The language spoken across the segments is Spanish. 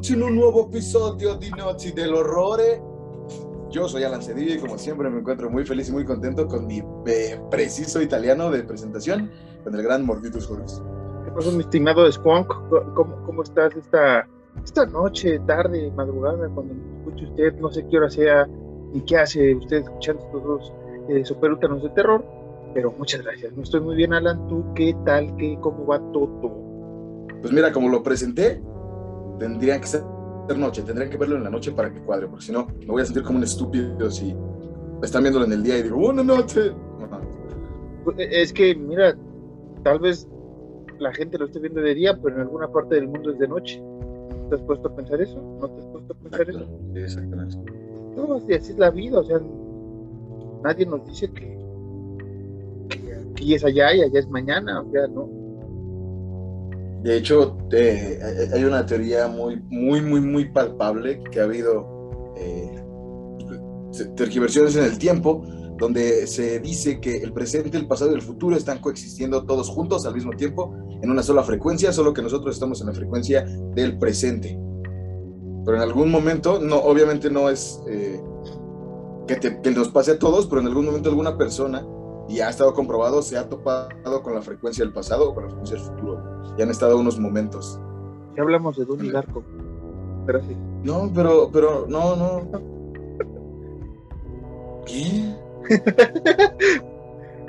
Benvenuti in un nuevo episodio di Notti del Horrore. Yo soy Alan Cedillo y como siempre me encuentro muy feliz y muy contento con mi eh, preciso italiano de presentación, con el gran Morditus Juris. ¿Qué pasó, mi estimado Squonk? ¿Cómo, ¿Cómo estás esta, esta noche, tarde, madrugada, cuando me escuche usted? No sé qué hora sea ni qué hace usted escuchando estos dos eh, superútanos de terror, pero muchas gracias. No estoy muy bien, Alan. ¿Tú qué tal? ¿Qué, ¿Cómo va todo? Pues mira, como lo presenté, tendría que ser noche, tendría que verlo en la noche para que cuadre, porque si no, me voy a sentir como un estúpido si están viéndolo en el día y digo, buena noche. Pues, e, Es que, mira, tal vez la gente lo esté viendo de día, pero en alguna parte del mundo es de noche. ¿Te has puesto a pensar eso? ¿No te has puesto a pensar eso? Sí, exactamente. No, así, así es la vida, o sea, nadie nos dice que, que aquí es allá y allá es mañana, o sea, no. De hecho, eh, hay una teoría muy, muy, muy, muy palpable que ha habido eh, tergiversiones en el tiempo, donde se dice que el presente, el pasado y el futuro están coexistiendo todos juntos al mismo tiempo en una sola frecuencia, solo que nosotros estamos en la frecuencia del presente. Pero en algún momento, no, obviamente no es eh, que, te- que nos pase a todos, pero en algún momento alguna persona, y ha estado comprobado, se ha topado con la frecuencia del pasado o con la frecuencia del futuro. Y han estado unos momentos. Ya hablamos de Donnie Darko. No, pero, pero, no, no. ¿Qué?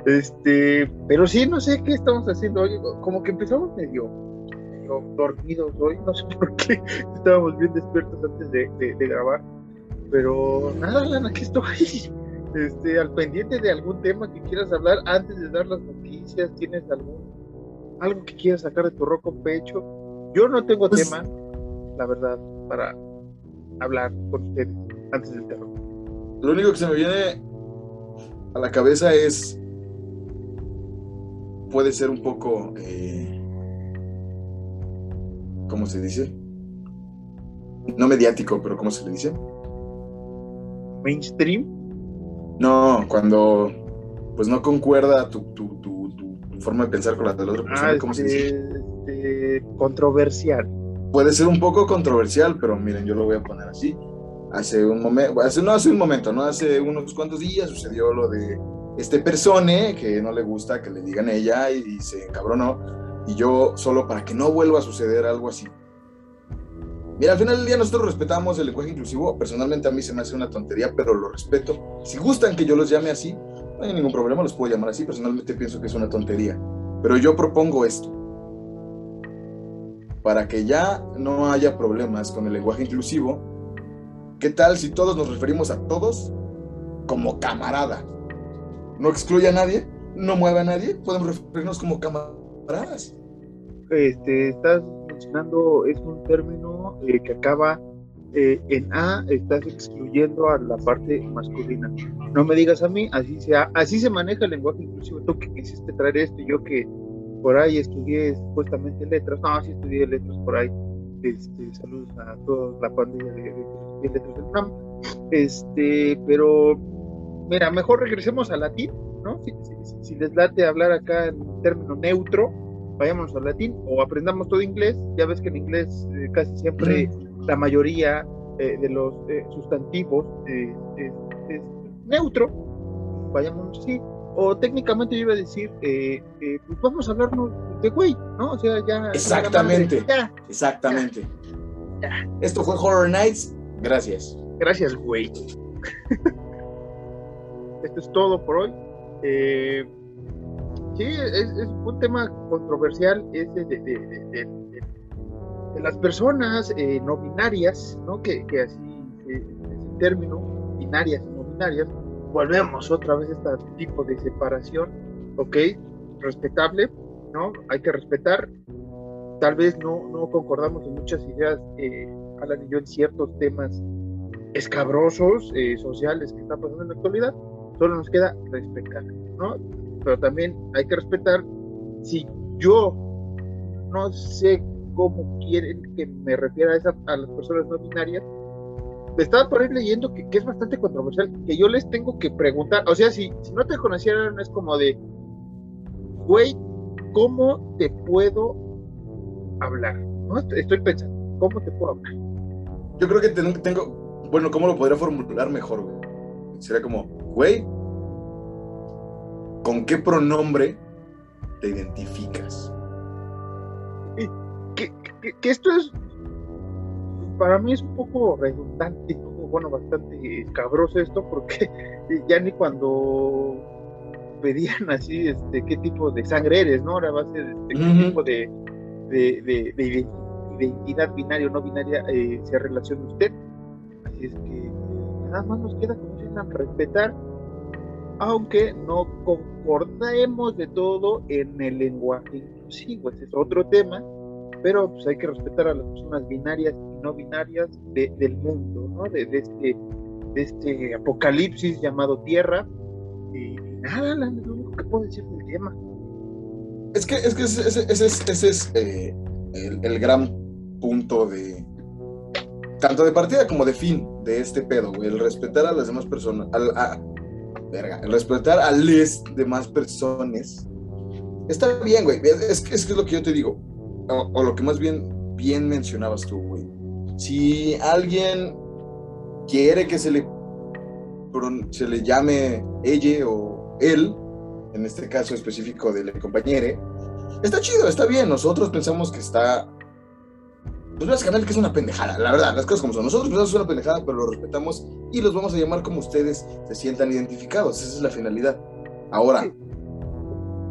Este, pero sí, no sé qué estamos haciendo hoy. Como que empezamos medio, medio dormidos hoy, no sé por qué. Estábamos bien despiertos antes de, de- de grabar. Pero nada, Lana, aquí estoy. Este, al pendiente de algún tema que quieras hablar antes de dar las noticias. ¿Tienes algún algo que quieras sacar de tu roco pecho? Yo no tengo Pues- tema, la verdad, para hablar con ustedes antes del terror. Lo único que se me viene a la cabeza es. Puede ser un poco. eh, ¿Cómo se dice? No mediático, pero ¿cómo se le dice? Mainstream. No, cuando. Pues no concuerda tu, tu, tu, forma de pensar con la de la otra persona. Ah, ¿Cómo se dice? este, este, controversial. puede ser un poco controversial, pero miren, yo lo voy a poner así. Hace un momento, hace, no hace un momento, no hace unos cuantos días sucedió lo de este persone que no le gusta que le digan ella y se encabronó. Y yo, solo para que no vuelva a suceder algo así. Mira, al final del día nosotros respetamos el lenguaje inclusivo. Personalmente a mí se me hace una tontería, pero lo respeto. Si gustan que yo los llame así, no hay ningún problema, los puedo llamar así. Personalmente pienso que es una tontería. Pero yo propongo esto para que ya no haya problemas con el lenguaje inclusivo, ¿qué tal si todos nos referimos a todos como camarada? No excluye a nadie, no mueve a nadie, podemos referirnos como camaradas. Este, estás mencionando, es un término eh, que acaba eh, en A, estás excluyendo a la parte masculina. No me digas a mí, así se, ha- así se maneja el lenguaje inclusivo. Tú que quisiste traer esto, yo que por ahí estudié supuestamente letras, no, sí estudié letras por ahí. Este, saludos a toda la pandilla de, de, de letras del UNAM. Este, pero mira, mejor regresemos al latín, ¿no? Si, si- si les late hablar acá en término neutro, vayámonos al latín o aprendamos todo inglés. Ya ves que en inglés eh, casi siempre la mayoría eh, de los eh, sustantivos eh, es, es neutro. Vayámonos así. O técnicamente yo iba a decir, eh, eh, pues vamos a hablarnos de güey, ¿no? O sea, ya. Exactamente. Ya, Exactamente. Ya. Esto fue Horror Nights. Gracias. Gracias, güey. Esto es todo por hoy. Eh, sí, es, es un tema controversial ese de, las personas eh, no binarias, ¿no? Que, así, eh, ese término, binarias y no binarias, volvemos otra vez a este tipo de separación, ¿ok? Respetable, ¿no? Hay que respetar. Tal vez no, no concordamos en muchas ideas, eh, Alan y yo, en ciertos temas escabrosos eh, sociales que están pasando en la actualidad, solo nos queda respetar, ¿no? Pero también hay que respetar si yo no sé cómo quieren que me refiera a, esa, las personas no binarias. Me estaba por ahí leyendo que, es bastante controversial, que yo les tengo que preguntar, o sea, si, no te conocieran es como de, güey, ¿cómo te puedo hablar? Estoy pensando, ¿cómo te puedo hablar? Yo creo que tengo, bueno, ¿cómo lo podría formular mejor? Sería como, güey, ¿con qué pronombre te identificas? Que, que, esto es, para mí es un poco redundante, bueno, bastante cabroso esto, porque ya ni cuando pedían así, este, qué tipo de sangre eres, ¿no? Ahora va a ser este, qué tipo de, de, de, identidad binaria o no binaria eh, se relaciona usted. Así es que nada más nos queda, como dicen, respetar, aunque no concordemos de todo en el lenguaje inclusivo, ese es otro tema, pero pues hay que respetar a las personas binarias y no binarias del mundo, ¿no? De, este, de este apocalipsis llamado Tierra. Y, nada, lo único que puedo decir del tema. Es que, es que ese, ese, es eh, el, el, gran punto de. Tanto de partida como de fin de este pedo, güey. El respetar a las demás personas. Al, a, verga, respetar a las demás personas. Está bien, güey. Es, que es lo que yo te digo. O, o lo que más bien, bien mencionabas tú, güey. Si alguien quiere que se le, se le llame ella o él, en este caso específico del compañero, está chido, está bien. Nosotros pensamos que está. Pues básicamente que es una pendejada, la verdad, las cosas como son. Nosotros pensamos que es una pendejada, pero lo respetamos y los vamos a llamar como ustedes se sientan identificados. Esa es la finalidad. Ahora,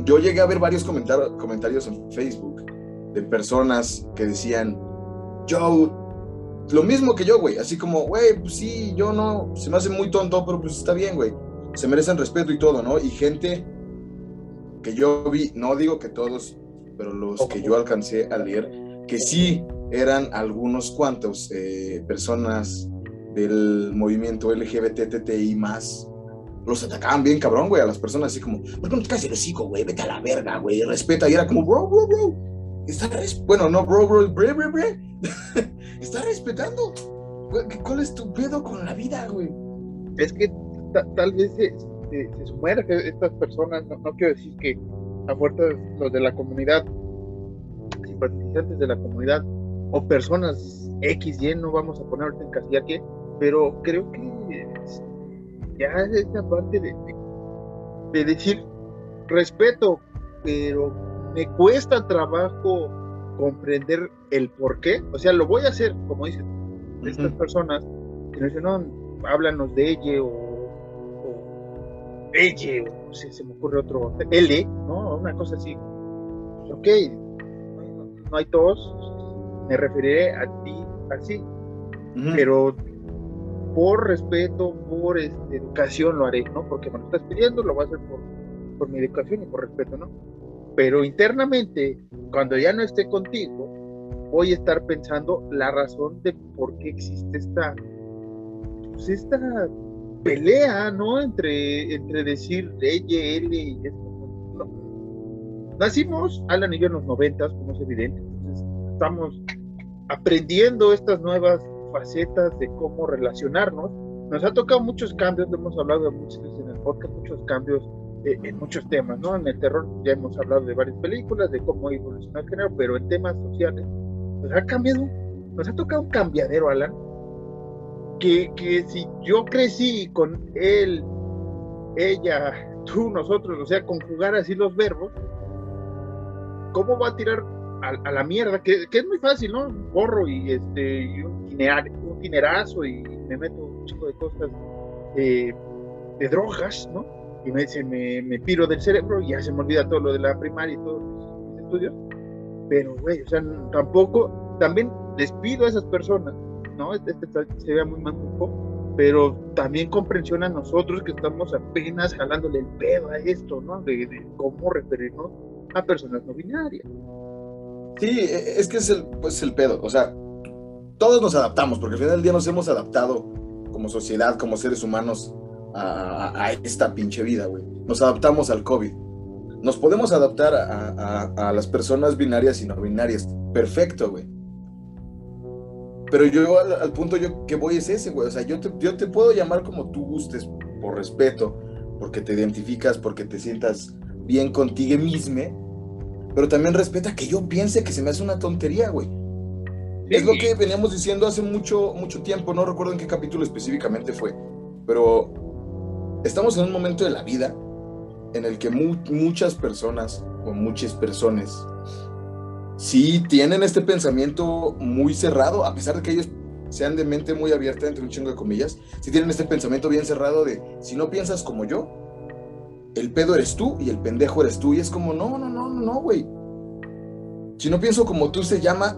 yo llegué a ver varios comentarios en Facebook de personas que decían, Joe, lo mismo que yo, güey, así como, güey, pues sí, yo no, se me hace muy tonto, pero pues está bien, güey, se merecen respeto y todo, ¿no? Y gente que yo vi, no digo que todos, pero los que yo alcancé a leer, que sí eran algunos cuantos eh, personas del movimiento LGBTTI más, los atacaban bien cabrón, güey, a las personas así como, ¿por qué no te caes el hocico, güey? Vete a la verga, güey, respeta. Y era como, bro, bro, bro, está, bueno, no, bro, bro, bre, bre, bre, está respetando. ¿Cuál es tu pedo con la vida, güey? Es que tal vez se, se, se estas personas, no, quiero decir que a fuerzas los de la comunidad, simpatizantes de la comunidad o personas X, Y, no vamos a poner ahorita en casilla que, pero creo que ya es esa parte de, de decir respeto, pero me cuesta trabajo comprender el por qué. O sea, lo voy a hacer, como dicen estas personas que dicen, no, háblanos de ella o Ella, o se me ocurre otro, L, ¿no? Una cosa así. Pues, ok, no, hay todos, me referiré a ti así, pero por respeto, por este, educación lo haré, ¿no? Porque me lo estás pidiendo, lo voy a hacer por, por mi educación y por respeto, ¿no? Pero internamente, cuando ya no esté contigo, voy a estar pensando la razón de por qué existe esta, pues esta pelea, ¿no? Entre, entre decir ella, él y esto. Nacimos, Alan y yo en los noventas, como es evidente, entonces estamos aprendiendo estas nuevas facetas de cómo relacionarnos. Nos ha tocado muchos cambios, hemos hablado muchas veces en el podcast, muchos cambios eh, en muchos temas, ¿no? En el terror ya hemos hablado de varias películas, de cómo evolucionó el género, pero en temas sociales, pues ha cambiado, nos ha tocado un cambiadero, Alan, que, que si yo crecí con él, ella, tú, nosotros, o sea, conjugar así los verbos, ¿cómo va a tirar a, la mierda? Que, que, es muy fácil, ¿no? Un gorro y, este, y un, un tinerazo y me meto un chico de cosas eh, de drogas, ¿no? y me, se me, me, piro del cerebro y ya se me olvida todo lo de la primaria y todos mis estudios. Pero, güey, o sea, tampoco, también les pido a esas personas, ¿no? Este, este se ve muy poco pero también comprensión a nosotros que estamos apenas jalándole el pedo a esto, ¿no? De, cómo referirnos a personas no binarias. Sí, e, es que es el, pues, el pedo, o sea, todos nos adaptamos, porque al final del día nos hemos adaptado como sociedad, como seres humanos, a, esta pinche vida, güey. Nos adaptamos al COVID. Nos podemos adaptar a, las personas binarias y no binarias. Perfecto, güey. Pero yo al, punto yo que voy es ese, güey. O sea, yo te, yo te puedo llamar como tú gustes, por respeto, porque te identificas, porque te sientas bien contigo mismo, pero también respeta que yo piense que se me hace una tontería, güey. Es lo que veníamos diciendo hace mucho, mucho tiempo, no recuerdo en qué capítulo específicamente fue, pero estamos en un momento de la vida en el que muchas personas o muchas personas sí tienen este pensamiento muy cerrado, a pesar de que ellos sean de mente muy abierta, entre un chingo de comillas, si tienen este pensamiento bien cerrado de, si no piensas como yo, el pedo eres tú y el pendejo eres tú. Y es como, no, no, no, no, no, güey. Si no pienso como tú, se llama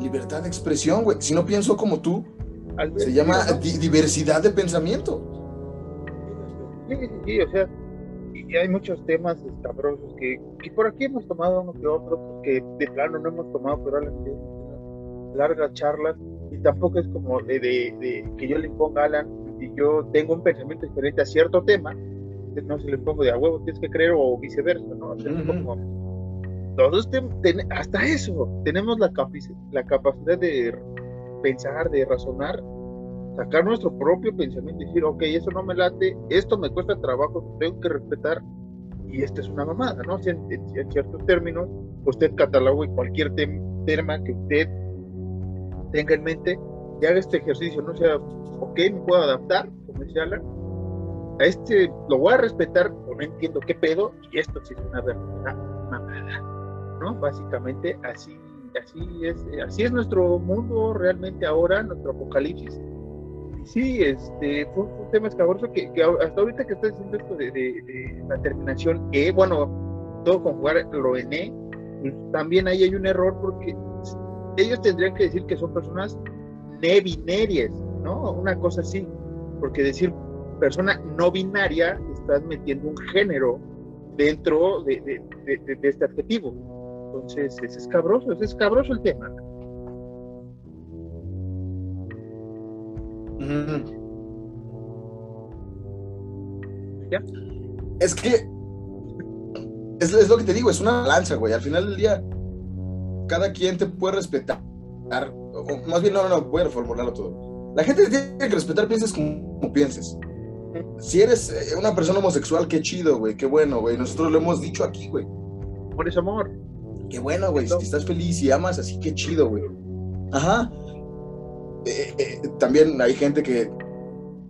libertad de expresión, güey. Si no pienso como tú, se llama diversidad de pensamiento. Sí, sí, sí, o sea, y hay muchos temas escabrosos que, que por aquí hemos tomado uno que otro, que de plano no hemos tomado, pero largas charlas y tampoco es como de, de, que yo le imponga a Alan y yo tengo un pensamiento diferente a cierto tema, no se le pongo de a huevo tienes que creer o viceversa, ¿no? hasta eso, tenemos la, la capacidad de pensar, de razonar, sacar nuestro propio pensamiento y decir, ok, eso no me late, esto me cuesta trabajo, tengo que respetar, y esta es una mamada, ¿no? en, en, ciertos términos, usted catalogue cualquier tema que usted tenga en mente y haga este ejercicio, no sea, ok, me puedo adaptar, como dice Alan, a este lo voy a respetar o no entiendo qué pedo y esto sí es una verdadera mamada, ¿no? Básicamente así, así es, así es nuestro mundo realmente ahora, nuestro apocalipsis. Y sí, este, fue un tema escabroso que, hasta ahorita que estás diciendo esto de, la terminación E, bueno, todo conjugar lo en E, pues también ahí hay un error porque ellos tendrían que decir que son personas ne binarias, ¿no? Una cosa así, porque decir persona no binaria estás metiendo un género dentro de, este adjetivo. Entonces, es escabroso, es escabroso el tema. ¿Ya? Es que es, es, lo que te digo, es una balanza, güey. Al final del día, cada quien te puede respetar, o más bien, no, no, no, voy a reformularlo todo. La gente tiene que respetar, pienses como, pienses. Si eres eh, una persona homosexual, qué chido, güey, qué bueno, güey. Nosotros lo hemos dicho aquí, güey. Por ese amor. Qué bueno, güey. Si estás feliz y amas, así qué chido, güey. Ajá. Eh, eh, también hay gente que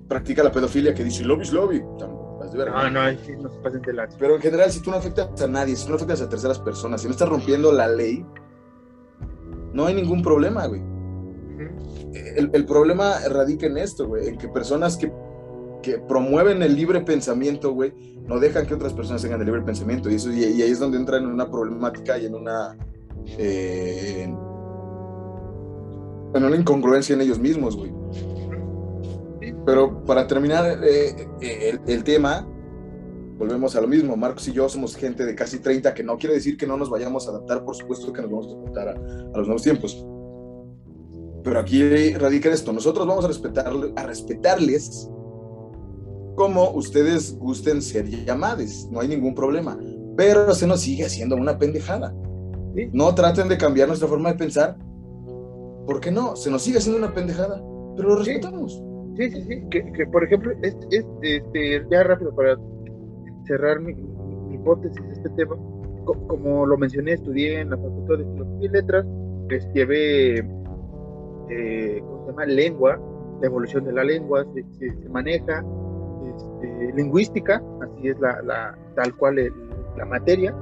practica la pedofilia que dice lobby is lobby. Ah, no, no se pasen de la... Pero en general, si tú no afectas a nadie, si tú no afectas a terceras personas, si no estás rompiendo la ley, no hay ningún problema, güey. El, problema radica en esto, güey, en que personas que, que, promueven el libre pensamiento, güey, no dejan que otras personas tengan el libre pensamiento. Y, eso, y, ahí es donde entran en una problemática y en una, eh, en una incongruencia en ellos mismos, güey. Pero para terminar eh, eh, el, el tema, volvemos a lo mismo. Marcos y yo somos gente de casi 30, que no quiere decir que no nos vayamos a adaptar, por supuesto que nos vamos a adaptar a, los nuevos tiempos. Pero aquí radica esto, nosotros vamos a, respetar, a respetarles como ustedes gusten ser llamados, no hay ningún problema. Pero se nos sigue haciendo una pendejada. No traten de cambiar nuestra forma de pensar, ¿por qué no? Se nos sigue haciendo una pendejada, pero lo respetamos. Sí, sí, sí, que, por ejemplo, este, ya rápido para cerrar mi, hipótesis de este tema, como lo mencioné, estudié en la Facultad de Filosofía y Letras, llevé, eh, ¿cómo se llama?, lengua, la evolución de la lengua, se, maneja, este, lingüística, así es la, la tal cual la materia,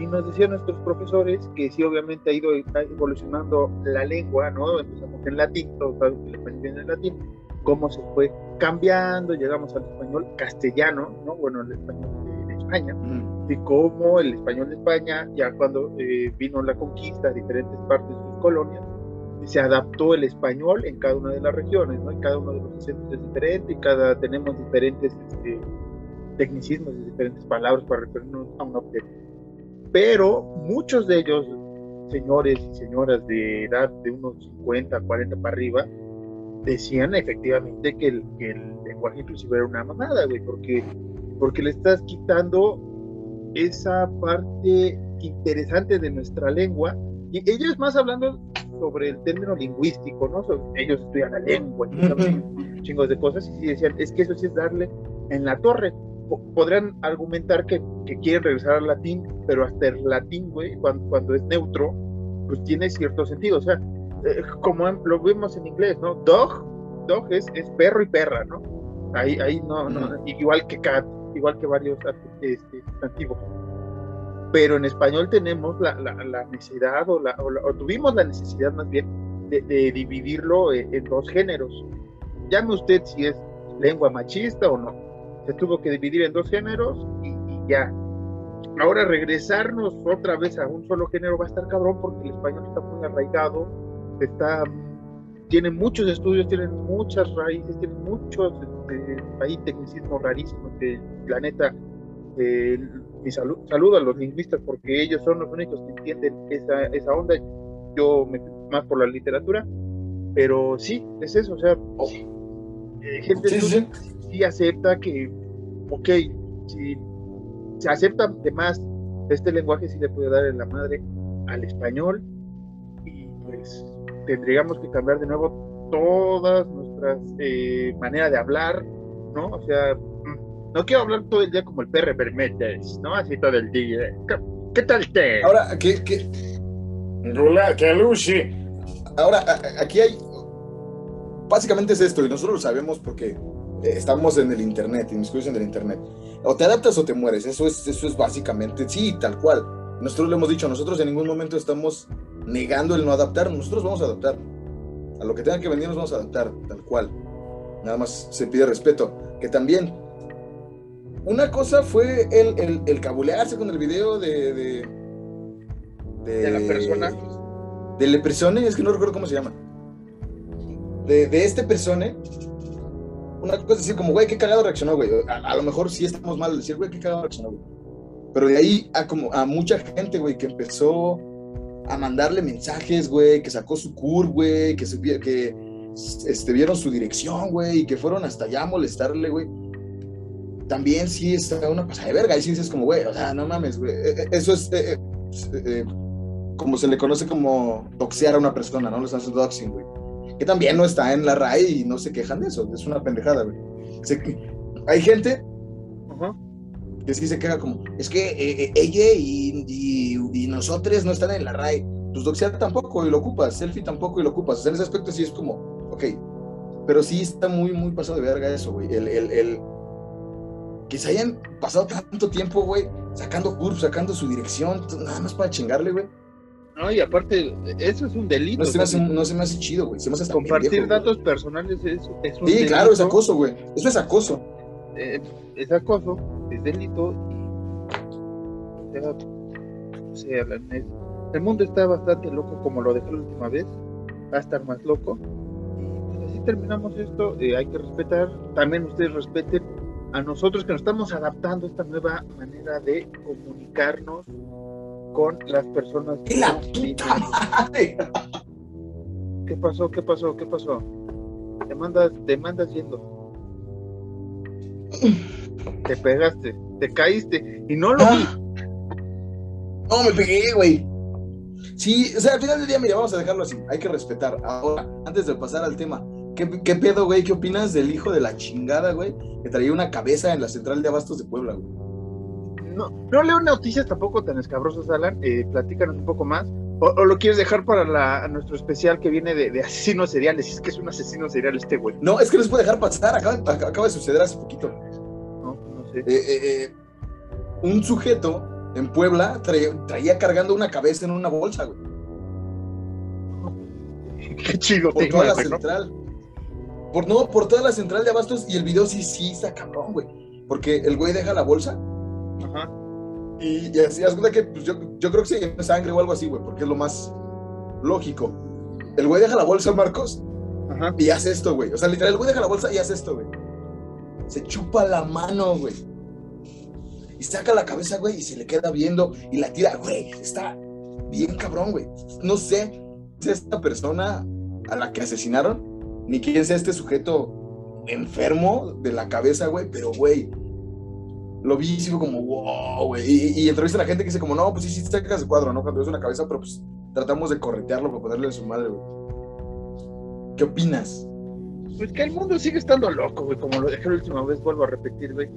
y nos decían nuestros profesores que sí, obviamente ha ido evolucionando la lengua, ¿no? Empezamos en latín, todos saben que el español viene en latín, cómo se fue cambiando, llegamos al español castellano, ¿no? Bueno, el español de, España, y cómo el español de España, ya cuando eh, vino la conquista a diferentes partes de sus colonias, se adaptó el español en cada una de las regiones, ¿no? En cada uno de los acentos es diferente y cada tenemos diferentes este, tecnicismos y diferentes palabras para referirnos a un objeto. Pero muchos de ellos, señores y señoras de edad de unos 50, 40 para arriba, decían efectivamente que el, lenguaje inclusive era una mamada, güey, porque, porque le estás quitando esa parte interesante de nuestra lengua. Y ellos más hablando sobre el término lingüístico, ¿no? ellos estudian la lengua, chingos de cosas, y decían, es que eso sí es darle en la torre. podrían argumentar que, que, quieren regresar al latín, pero hasta el latín, güey, cuando, cuando es neutro, pues tiene cierto sentido. O sea, eh, como lo vimos en inglés, ¿no? Dog, dog es, es perro y perra, ¿no? Ahí, ahí no, no, igual que cat, igual que varios este, sustantivos. Pero en español tenemos la, la, necesidad, o, la, o, tuvimos la necesidad más bien, de, dividirlo en, dos géneros. Llame usted si es lengua machista o no. Se tuvo que dividir en dos géneros y, y ya. Ahora regresarnos otra vez a un solo género va a estar cabrón porque el español está muy arraigado, está tiene muchos estudios, tienen muchas raíces, tiene muchos este, tecnicismos rarísimos que la neta, eh, mi saludo a los lingüistas porque ellos son los únicos que entienden esa, esa onda. Yo me más por la literatura, pero sí, es eso, o sea, eh, gente sí, acepta que, ok, si se acepta de más este lenguaje, sí le puede dar en la madre al español y pues tendríamos que cambiar de nuevo todas nuestras eh, maneras de hablar, ¿no? O sea, no quiero hablar todo el día como el perro Bermetes, ¿no? Así todo el día. ¿Qué, tal te? Ahora, ¿qué? qué? Rula, que Lucy. Ahora, aquí hay. Básicamente es esto, y nosotros lo sabemos porque eh, estamos en el internet, inmiscuidos en el internet. O te adaptas o te mueres, eso es, eso es básicamente, sí, tal cual. Nosotros lo hemos dicho, nosotros en ningún momento estamos negando el no adaptar, nosotros vamos a adaptar. A lo que tenga que venir nos vamos a adaptar, tal cual. Nada más se pide respeto. Que también, una cosa fue el, el, cabulearse con el video de, de, de, la persona. De le persone, es que no recuerdo cómo se llama. De, de este persone. Una cosa es decir, como, güey, qué cagado reaccionó, güey. A, lo mejor sí estamos mal decir, güey, qué cagado reaccionó, güey. Pero de ahí a, como, a mucha gente, güey, que empezó a mandarle mensajes, güey, que sacó su cur, güey, que, que este, vieron su dirección, güey, y que fueron hasta allá a molestarle, güey. También sí está una pasada de verga. Y sí dices como, güey, o sea, no mames, güey. E, e, eso es eh, eh, como se le conoce como doxear a una persona, ¿no? Los hacen doxing, güey. Que también no está en la RAI y no se quejan de eso. Es una pendejada, güey. hay gente que sí se queja como, es que eh, eh, ella y, y, nosotros no están en la RAE. Pues doxear tampoco y lo ocupas, selfie tampoco y lo ocupas. en ese aspecto sí es como, ok. Pero sí está muy, muy pasado de verga eso, güey. El, el, el, que se hayan pasado tanto tiempo, güey, sacando curves, sacando su dirección, nada más para chingarle, güey. No, y aparte, eso es un delito. No se me hace, no se me hace chido, güey. Compartir datos personales es, es un Sí, claro, es acoso, güey. Eso es acoso. Eh, es acoso, es delito y o sea, el, mundo está bastante loco como lo dejó la última vez, va a estar más loco y pues así terminamos esto, eh, hay que respetar, también ustedes respeten a nosotros que nos estamos adaptando a esta nueva manera de comunicarnos con las personas. ¡La puta madre! ¿Qué pasó? ¿Qué pasó? ¿Qué pasó? Te mandas, te mandas yendo te pegaste, te caíste y no lo vi. Ah. No, me pegué, güey. Sí, o sea, al final del día, mira, vamos a dejarlo así. Hay que respetar. Ahora, antes de pasar al tema, ¿qué, pedo, güey? ¿Qué opinas del hijo de la chingada, güey? Que traía una cabeza en la central de abastos de Puebla, güey. No, no leo noticias tampoco tan escabrosas, Alan. Eh, platícanos un poco más. O, lo quieres dejar para la, nuestro especial que viene de, asesinos seriales? Es que es un asesino serial este güey. No, es que no se puede dejar pasar. Acaba, acaba de suceder hace poquito. Eh, eh, eh, un sujeto en Puebla traía, cargando una cabeza en una bolsa, güey. Qué chido. Por toda la central. Por, no, por toda la central de abastos y el video sí, sí está cabrón, güey. Porque el güey deja la bolsa. Ajá. Y, así, haz que pues, yo, creo que sí, sangre o algo así, güey, porque es lo más lógico. El güey deja la bolsa, Marcos, Ajá. y hace esto, güey. O sea, literal, el güey deja la bolsa y hace esto, güey se chupa la mano, güey. Y saca la cabeza, güey, y se le queda viendo y la tira, güey. Está bien cabrón, güey. No sé si es esta persona a la que asesinaron, ni quién sea este sujeto enfermo de la cabeza, güey, pero, güey, lo vi y como, wow, güey. Y, y, entrevista a la gente que dice como, no, pues sí, sí, sacas el cuadro, ¿no? Cuando es una cabeza, pero pues tratamos de corretearlo para ponerle en su madre, güey. ¿Qué opinas? Pues que el mundo sigue estando loco, güey, como lo dejé la última vez, vuelvo a repetir, güey.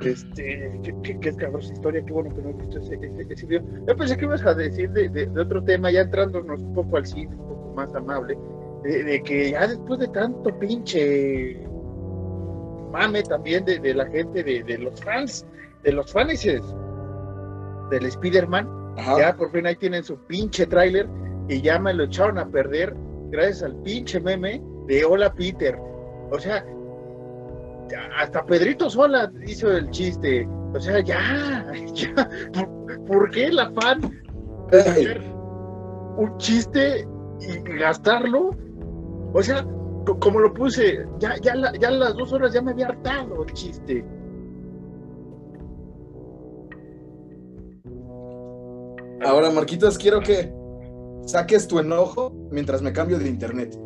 Este, qué, qué, esa historia, qué bueno que no he visto ese, ese, video. Yo pensé que ibas a decir de, de, otro tema, ya entrándonos un poco al cine, un poco más amable, de, que ya después de tanto pinche mame también de, la gente, de, los fans, de los fans del Spider-Man, ya por fin ahí tienen su pinche tráiler y ya me lo echaron a perder gracias al pinche meme de Hola Peter. O sea, hasta Pedrito Sola hizo el chiste. O sea, ya, ya. ¿Por, qué la fan hacer un chiste y gastarlo? O sea, como lo puse, ya, ya, ya las dos horas ya me había hartado el chiste. Ahora, Marquitos, quiero que saques tu enojo mientras me cambio de internet.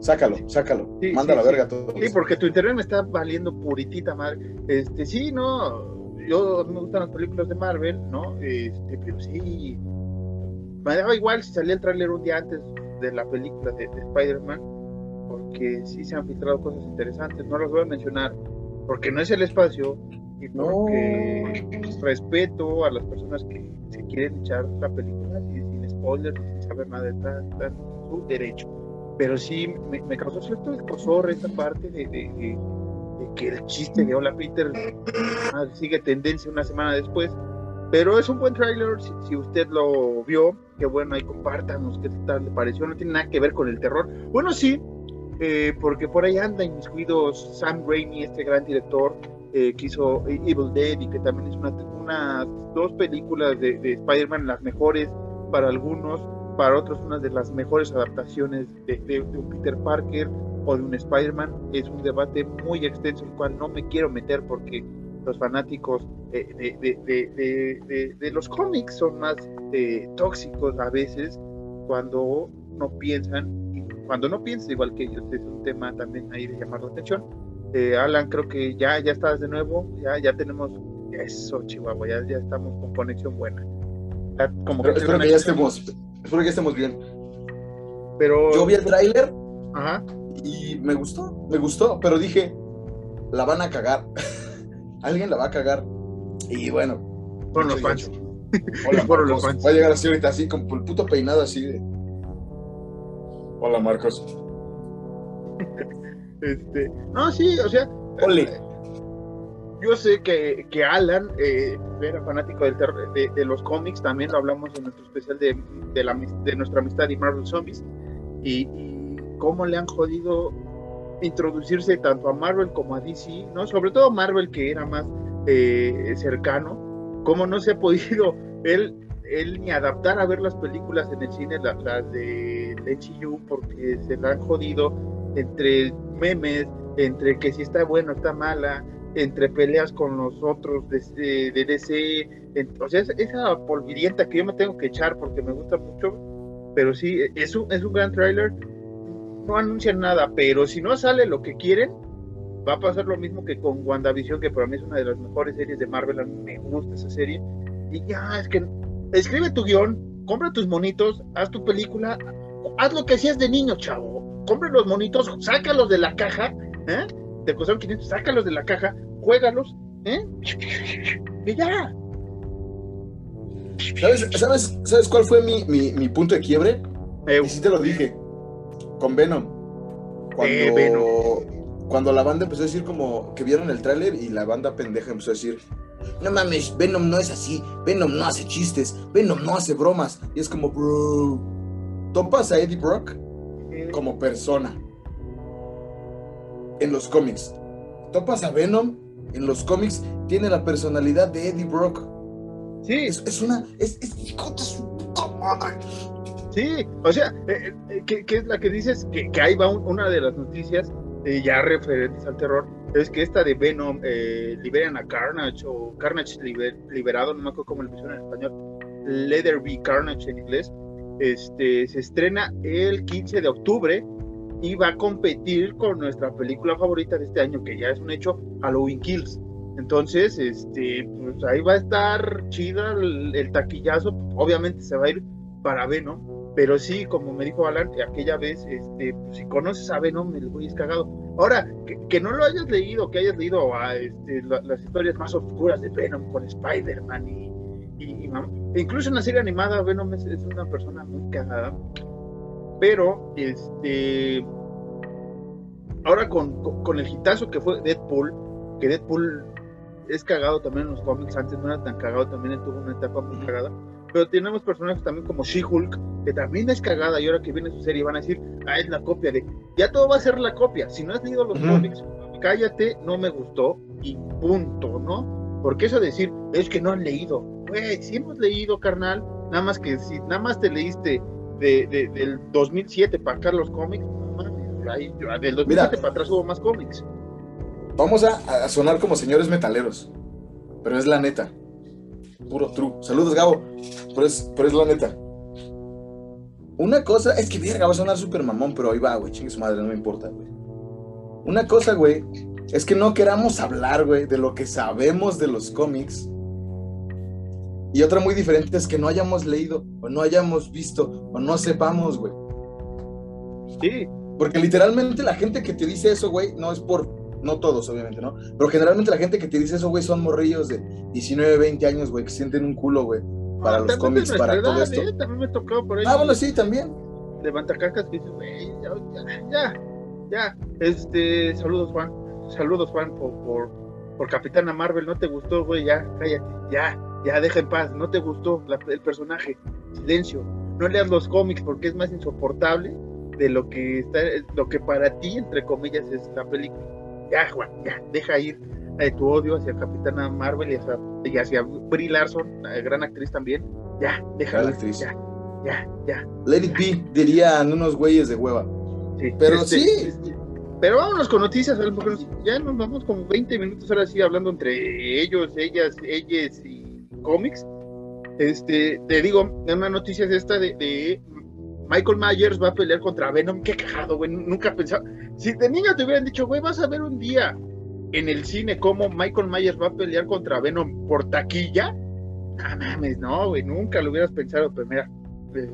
Sácalo, sácalo. Manda la verga todo. Sí, porque tu internet me está valiendo puritita madre. Este, sí, no. Yo me gustan las películas de Marvel, ¿no? Este, pero sí. Me daba igual si salía el tráiler un día antes de la película de, Spider-Man, porque sí se han filtrado cosas interesantes. No las voy a mencionar, porque no es el espacio y porque respeto a las personas que se quieren echar la película sin spoilers, sin saber nada de está su derecho pero sí me, me causó cierto escosor esa parte de, de, que el chiste de Hola Peter sigue tendencia una semana después. Pero es un buen tráiler, si, usted lo vio, qué bueno, ahí compártanos qué tal le pareció, no tiene nada que ver con el terror. Bueno, sí, eh, porque por ahí anda inmiscuidos Sam Raimi, este gran director eh, que hizo Evil Dead y que también es una, unas dos películas de, de Spider-Man, las mejores para algunos, para otros una de las mejores adaptaciones de, un Peter Parker o de un Spider-Man. Es un debate muy extenso, el cual no me quiero meter porque los fanáticos de, los cómics son más eh, tóxicos a veces cuando no piensan, cuando no piensan igual que ellos, es un tema también ahí de llamar la atención. Eh, Alan, creo que ya, ya estás de nuevo, ya, ya tenemos eso, Chihuahua, ya, ya estamos con conexión buena. como que espero que ya estemos Espero que estemos bien. Pero. Yo vi el tráiler. Y me gustó, me gustó, pero dije, la van a cagar. Alguien la va a cagar. Y bueno. Fueron los fans. Hola, los fans. Va a llegar así ahorita, así, con el puto peinado así de. Hola, Marcos. este. No, sí, o sea. Ole yo sé que, que Alan eh, era fanático del de, los cómics, también lo hablamos en nuestro especial de, de, la, de nuestra amistad y Marvel Zombies, y, cómo le han jodido introducirse tanto a Marvel como a DC, ¿no? Sobre todo Marvel, que era más eh, cercano, cómo no se ha podido él, él ni adaptar a ver las películas en el cine, las, las de HU, porque se la han jodido entre memes, entre que si está bueno, está mala, entre peleas con los otros de, de DC, o sea, esa polvirienta que yo me tengo que echar porque me gusta mucho, pero sí, es un, es un gran tráiler, no anuncian nada, pero si no sale lo que quieren, va a pasar lo mismo que con WandaVision, que para mí es una de las mejores series de Marvel, a mí me gusta esa serie, y ya, es que escribe tu guion, compra tus monitos, haz tu película, haz lo que hacías de niño, chavo, compra los monitos, sácalos de la caja, ¿eh? te costaron 500, sácalos de la caja, juégalos, ¿eh? Y ya. ¿Sabes, sabes, cuál fue mi, mi, punto de quiebre? Eh, y sí te lo dije, con Venom. Cuando, Venom. cuando la banda empezó a decir como que vieron el tráiler y la banda pendeja empezó a decir, no mames, Venom no es así, Venom no hace chistes, Venom no hace bromas. Y es como, bro, topas a Eddie Brock como persona en los cómics. Topas a Venom en los cómics, tiene la personalidad de Eddie Brock. Sí. Es, una. Es, hijo de su puta madre. Sí, o sea, eh, eh, ¿qué, es la que dices? Que, que ahí va una de las noticias eh, ya referentes al terror. Es que esta de Venom liberan a Carnage o Carnage liberado, no me acuerdo cómo lo pusieron en español. Leather Be Carnage en inglés. Este, se estrena el 15 de octubre y va a competir con nuestra película favorita de este año, que ya es un hecho, Halloween Kills. Entonces, este, pues ahí va a estar chida el, taquillazo, obviamente se va a ir para Venom, pero sí, como me dijo Alan, aquella vez, este, pues, si conoces a Venom, el güey es cagado. Ahora, que, no lo hayas leído, que hayas leído a, este, las historias más oscuras de Venom con Spider-Man y, incluso en la serie animada, Venom es, es una persona muy cagada Pero, este, ahora con, con, el hitazo que fue Deadpool, que Deadpool es cagado también en los cómics, antes no era tan cagado, también tuvo una etapa muy cagada. Pero tenemos personajes también como She-Hulk, que también es cagada, y ahora que viene su serie van a decir, ah, es la copia de. Ya todo va a ser la copia. Si no has leído los cómics, cállate, no me gustó, y punto, ¿no? Porque eso de decir, es que no han leído. Güey, si hemos leído, carnal, nada más que si nada más te leíste de, del 2007 para acá los cómics, del 2007 para atrás hubo más cómics. Vamos a, sonar como señores metaleros, pero es la neta. Puro true. Saludos, Gabo. Pero es, pero es la neta. Una cosa, es que verga, va a sonar súper mamón, pero ahí va, güey, chingue su madre, no me importa, güey. Una cosa, güey, es que no queramos hablar, güey, de lo que sabemos de los cómics. Y otra muy diferente es que no hayamos leído, o no hayamos visto, o no sepamos, güey. Sí. Porque literalmente la gente que te dice eso, güey, no es por no todos, obviamente, ¿no? Pero generalmente la gente que te dice eso, güey, son morrillos de 19, 20 años, güey, que sienten un culo, güey, para los cómics, para todo esto. ¿eh? También me tocó por ahí. Ah, bueno, sí, también. Levanta cacas que dices, güey, ya, ya, ya, Este, saludos, Juan. Saludos, Juan, por, por, por Capitana Marvel. ¿No te gustó, güey? Ya, cállate, ya, ya, deja en paz. ¿No te gustó el personaje? Silencio. No leas los cómics porque es más insoportable de lo que está, lo que para ti, entre comillas, es la película ya, Juan, ya, deja ir eh, tu odio hacia Capitana Marvel y hacia, y hacia Brie Larson, la gran actriz también. Ya, deja actriz. Ya, ya, ya. Let it be, dirían unos güeyes de hueva. Sí, pero este, sí. Este, pero vámonos con noticias, porque ya nos vamos como 20 minutos ahora sí hablando entre ellos, ellas, ellas y cómics. Este, te digo, una noticia es esta de, de Michael Myers va a pelear contra Venom. Qué cagado, güey. Nunca pensaba. Si de niña te hubieran dicho, güey, vas a ver un día en el cine cómo Michael Myers va a pelear contra Venom por taquilla. No mames, no, güey. Nunca lo hubieras pensado. Pero mira, eh,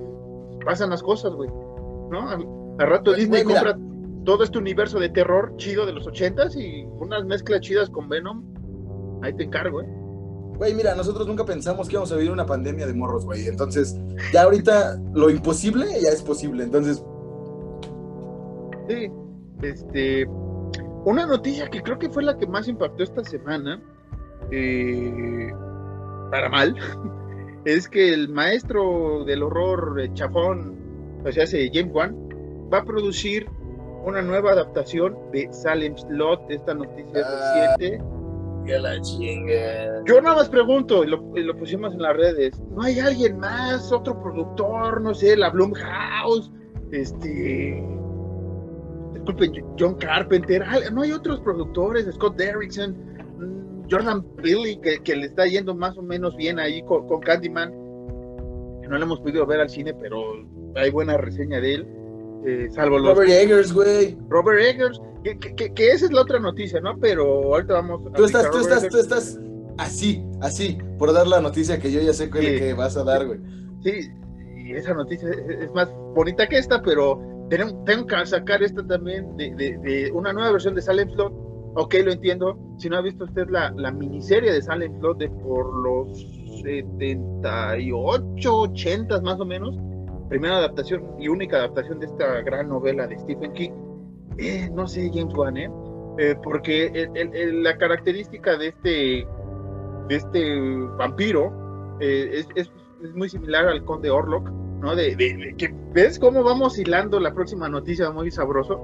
pasan las cosas, güey. ¿No? Al, rato Disney compra todo este universo de terror chido de los ochentas y unas mezclas chidas con Venom. Ahí te encargo, güey. Güey, mira, nosotros nunca pensamos que íbamos a vivir una pandemia de morros, güey. Entonces, ya ahorita lo imposible ya es posible. Entonces. Sí, este. Una noticia que creo que fue la que más impactó esta semana, eh, para mal, es que el maestro del horror chafón, o sea, hace James Wan, va a producir una nueva adaptación de Salem Slot, esta noticia ah. reciente la. Yo nada más pregunto, y lo, pusimos en las redes, ¿no hay alguien más, otro productor, no sé, la Blumhouse, este, disculpen, John Carpenter, no hay otros productores, Scott Derrickson, mm, Jordan Billy, que, le está yendo más o menos bien ahí con, con Candyman, que no le hemos podido ver al cine, pero hay buena reseña de él. Eh, salvo los... Robert Eggers, güey. Robert Eggers, que, esa es la otra noticia, ¿no? Pero ahorita vamos a... Tú estás, tú estás, tú estás así, así, por dar la noticia que yo ya sé que, vas a dar, güey. Sí, y esa noticia es, más bonita que esta, pero tengo, tengo que sacar esta también de, de, una nueva versión de Salem Slot. Ok, lo entiendo. Si no ha visto usted la, la miniserie de Salem Slot de por los 78, 80 más o menos, primera adaptación y única adaptación de esta gran novela de Stephen King, eh, no sé, James Wan, ¿eh? eh porque la característica de este, de este vampiro eh, es, muy similar al conde Orlok, ¿no? De, que ves cómo vamos hilando la próxima noticia muy sabroso.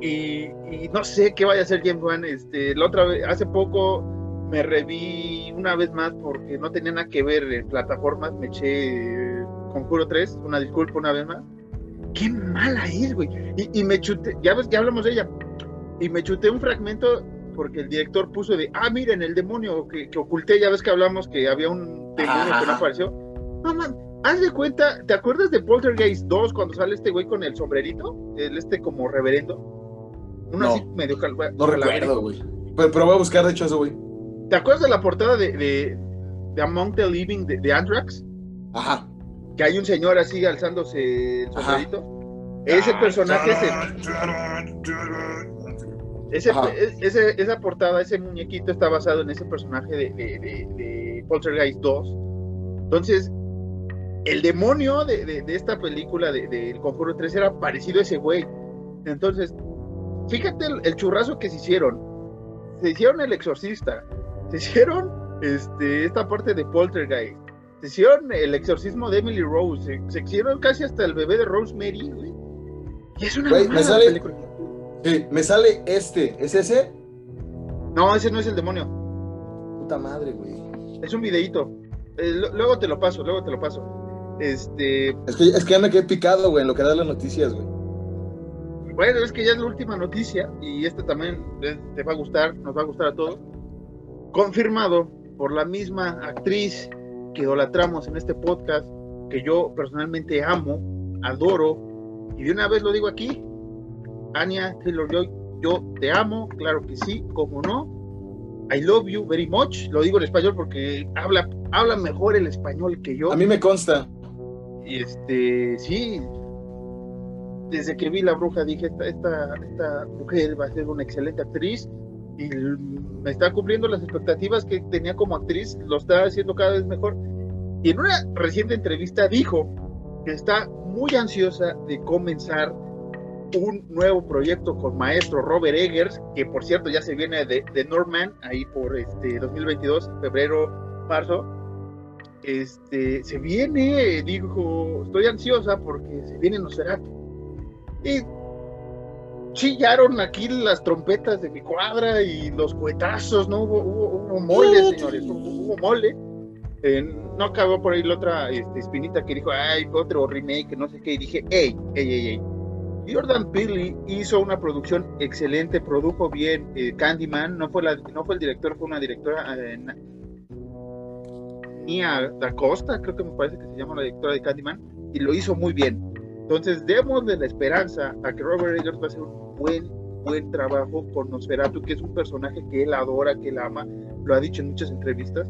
Y, no sé qué vaya a hacer James Wan. Este, la otra vez, hace poco me reví una vez más porque no tenía nada que ver en plataformas, me eché Conjuro 3, una disculpa una vez más. Qué mala es, güey. Y, me chuté, ya ves, ya hablamos de ella. Y me chuté un fragmento porque el director puso de, ah, miren, el demonio que, oculté, ya ves que hablamos que había un demonio que no apareció. No, man, haz de cuenta, ¿te acuerdas de Poltergeist 2 cuando sale este güey con el sombrerito? El este como reverendo. Uno así medio No recuerdo, güey. Pero, pero, voy a buscar de hecho eso, güey. ¿Te acuerdas de la portada de, de, de Among the Living de, de Anthrax? Ajá que hay un señor así alzándose el sombrerito. Ese personaje ese, ese, esa portada, ese muñequito está basado en ese personaje de, de, de, Poltergeist 2. Entonces, el demonio de, esta película del de, Conjuro 3 era parecido a ese güey. Entonces, fíjate el, churrazo que se hicieron. Se hicieron el exorcista, se hicieron este, esta parte de Poltergeist, se hicieron el exorcismo de Emily Rose, se, hicieron casi hasta el bebé de Rosemary, güey. Y es una me sale, película. Sí, me sale este, ¿es ese? No, ese no es el demonio. Puta madre, güey. Es un videíto. Eh, luego te lo paso, luego te lo paso. Este. Es que, es que ya me quedé picado, güey, en lo que da las noticias, güey. Bueno, es que ya es la última noticia y este también te va a gustar, nos va a gustar a todos. Confirmado por la misma actriz que idolatramos en este podcast, que yo personalmente amo, adoro, y de una vez lo digo aquí, Anya Taylor Joy, yo te amo, claro que sí, como no. I love you very much, lo digo en español porque habla, habla mejor el español que yo. A mí me consta. Y este, sí, desde que vi La Bruja dije, esta, esta, esta mujer va a ser una excelente actriz y me está cumpliendo las expectativas que tenía como actriz, lo está haciendo cada vez mejor. Y en una reciente entrevista dijo que está muy ansiosa de comenzar un nuevo proyecto con maestro Robert Eggers, que por cierto ya se viene de, de Norman, ahí por este 2022, febrero, marzo, este, se viene, dijo, estoy ansiosa porque se viene Nosferatu. Y chillaron aquí las trompetas de mi cuadra y los cuetazos, ¿no? Hubo, hubo, mole, señores, hubo, mole. no acabó por ahí la otra este, espinita que dijo, ay, otro remake, no sé qué, y dije, hey, hey, hey, hey. Jordan Peele hizo una producción excelente, produjo bien eh, Candyman, no fue, la, no fue el director, fue una directora, eh, Nia Da Costa, creo que me parece que se llama la directora de Candyman, y lo hizo muy bien. Entonces, démosle la esperanza a que Robert Eggers va a hacer un buen, buen trabajo con Nosferatu, que es un personaje que él adora, que él ama, lo ha dicho en muchas entrevistas.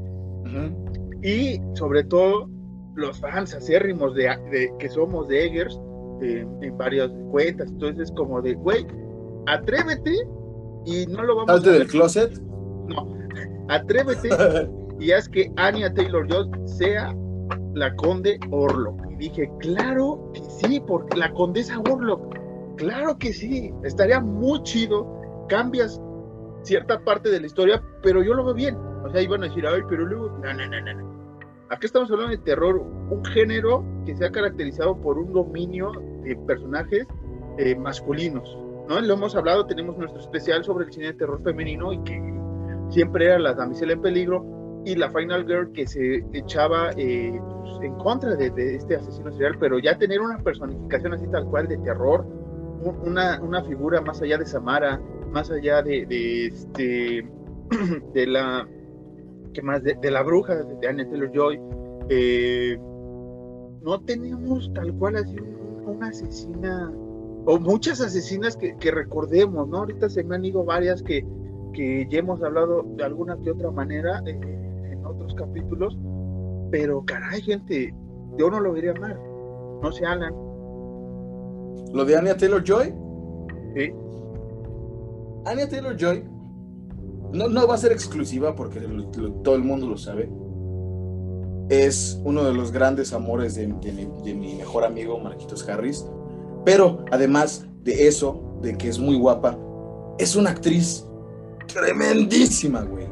Y sobre todo, los fans acérrimos de, de que somos de Eggers eh, en varias cuentas. Entonces, como de, güey, atrévete y no lo vamos a. del closet? No, atrévete y haz que Anya Taylor Joy sea la conde Orlok. Y dije, claro que sí, porque la condesa Orlok, claro que sí, estaría muy chido, cambias cierta parte de la historia, pero yo lo veo bien. O sea, iban a decir, ay, pero luego, no, no, no, no. Aquí estamos hablando de terror, un género que se ha caracterizado por un dominio de personajes eh, masculinos. ¿no? Lo hemos hablado, tenemos nuestro especial sobre el cine de terror femenino y que siempre era la damisela en peligro, y la Final Girl que se echaba eh, pues, en contra de, este asesino serial, pero ya tener una personificación así tal cual de terror, una, una figura más allá de Samara, más allá de, este de la que más de, la bruja de Anne Taylor Joy eh, no tenemos tal cual así una asesina o muchas asesinas que, recordemos, ¿no? Ahorita se me han ido varias que, que ya hemos hablado de alguna que otra manera, eh, otros capítulos, pero caray, gente, yo no lo vería mal. No se hablan. ¿Lo de Anya Taylor Joy? Sí. Anya Taylor Joy no, no va a ser exclusiva porque todo el mundo lo sabe. Es uno de los grandes amores de, de mi mejor amigo Marquitos Harris. Pero además de eso, de que es muy guapa, es una actriz tremendísima, güey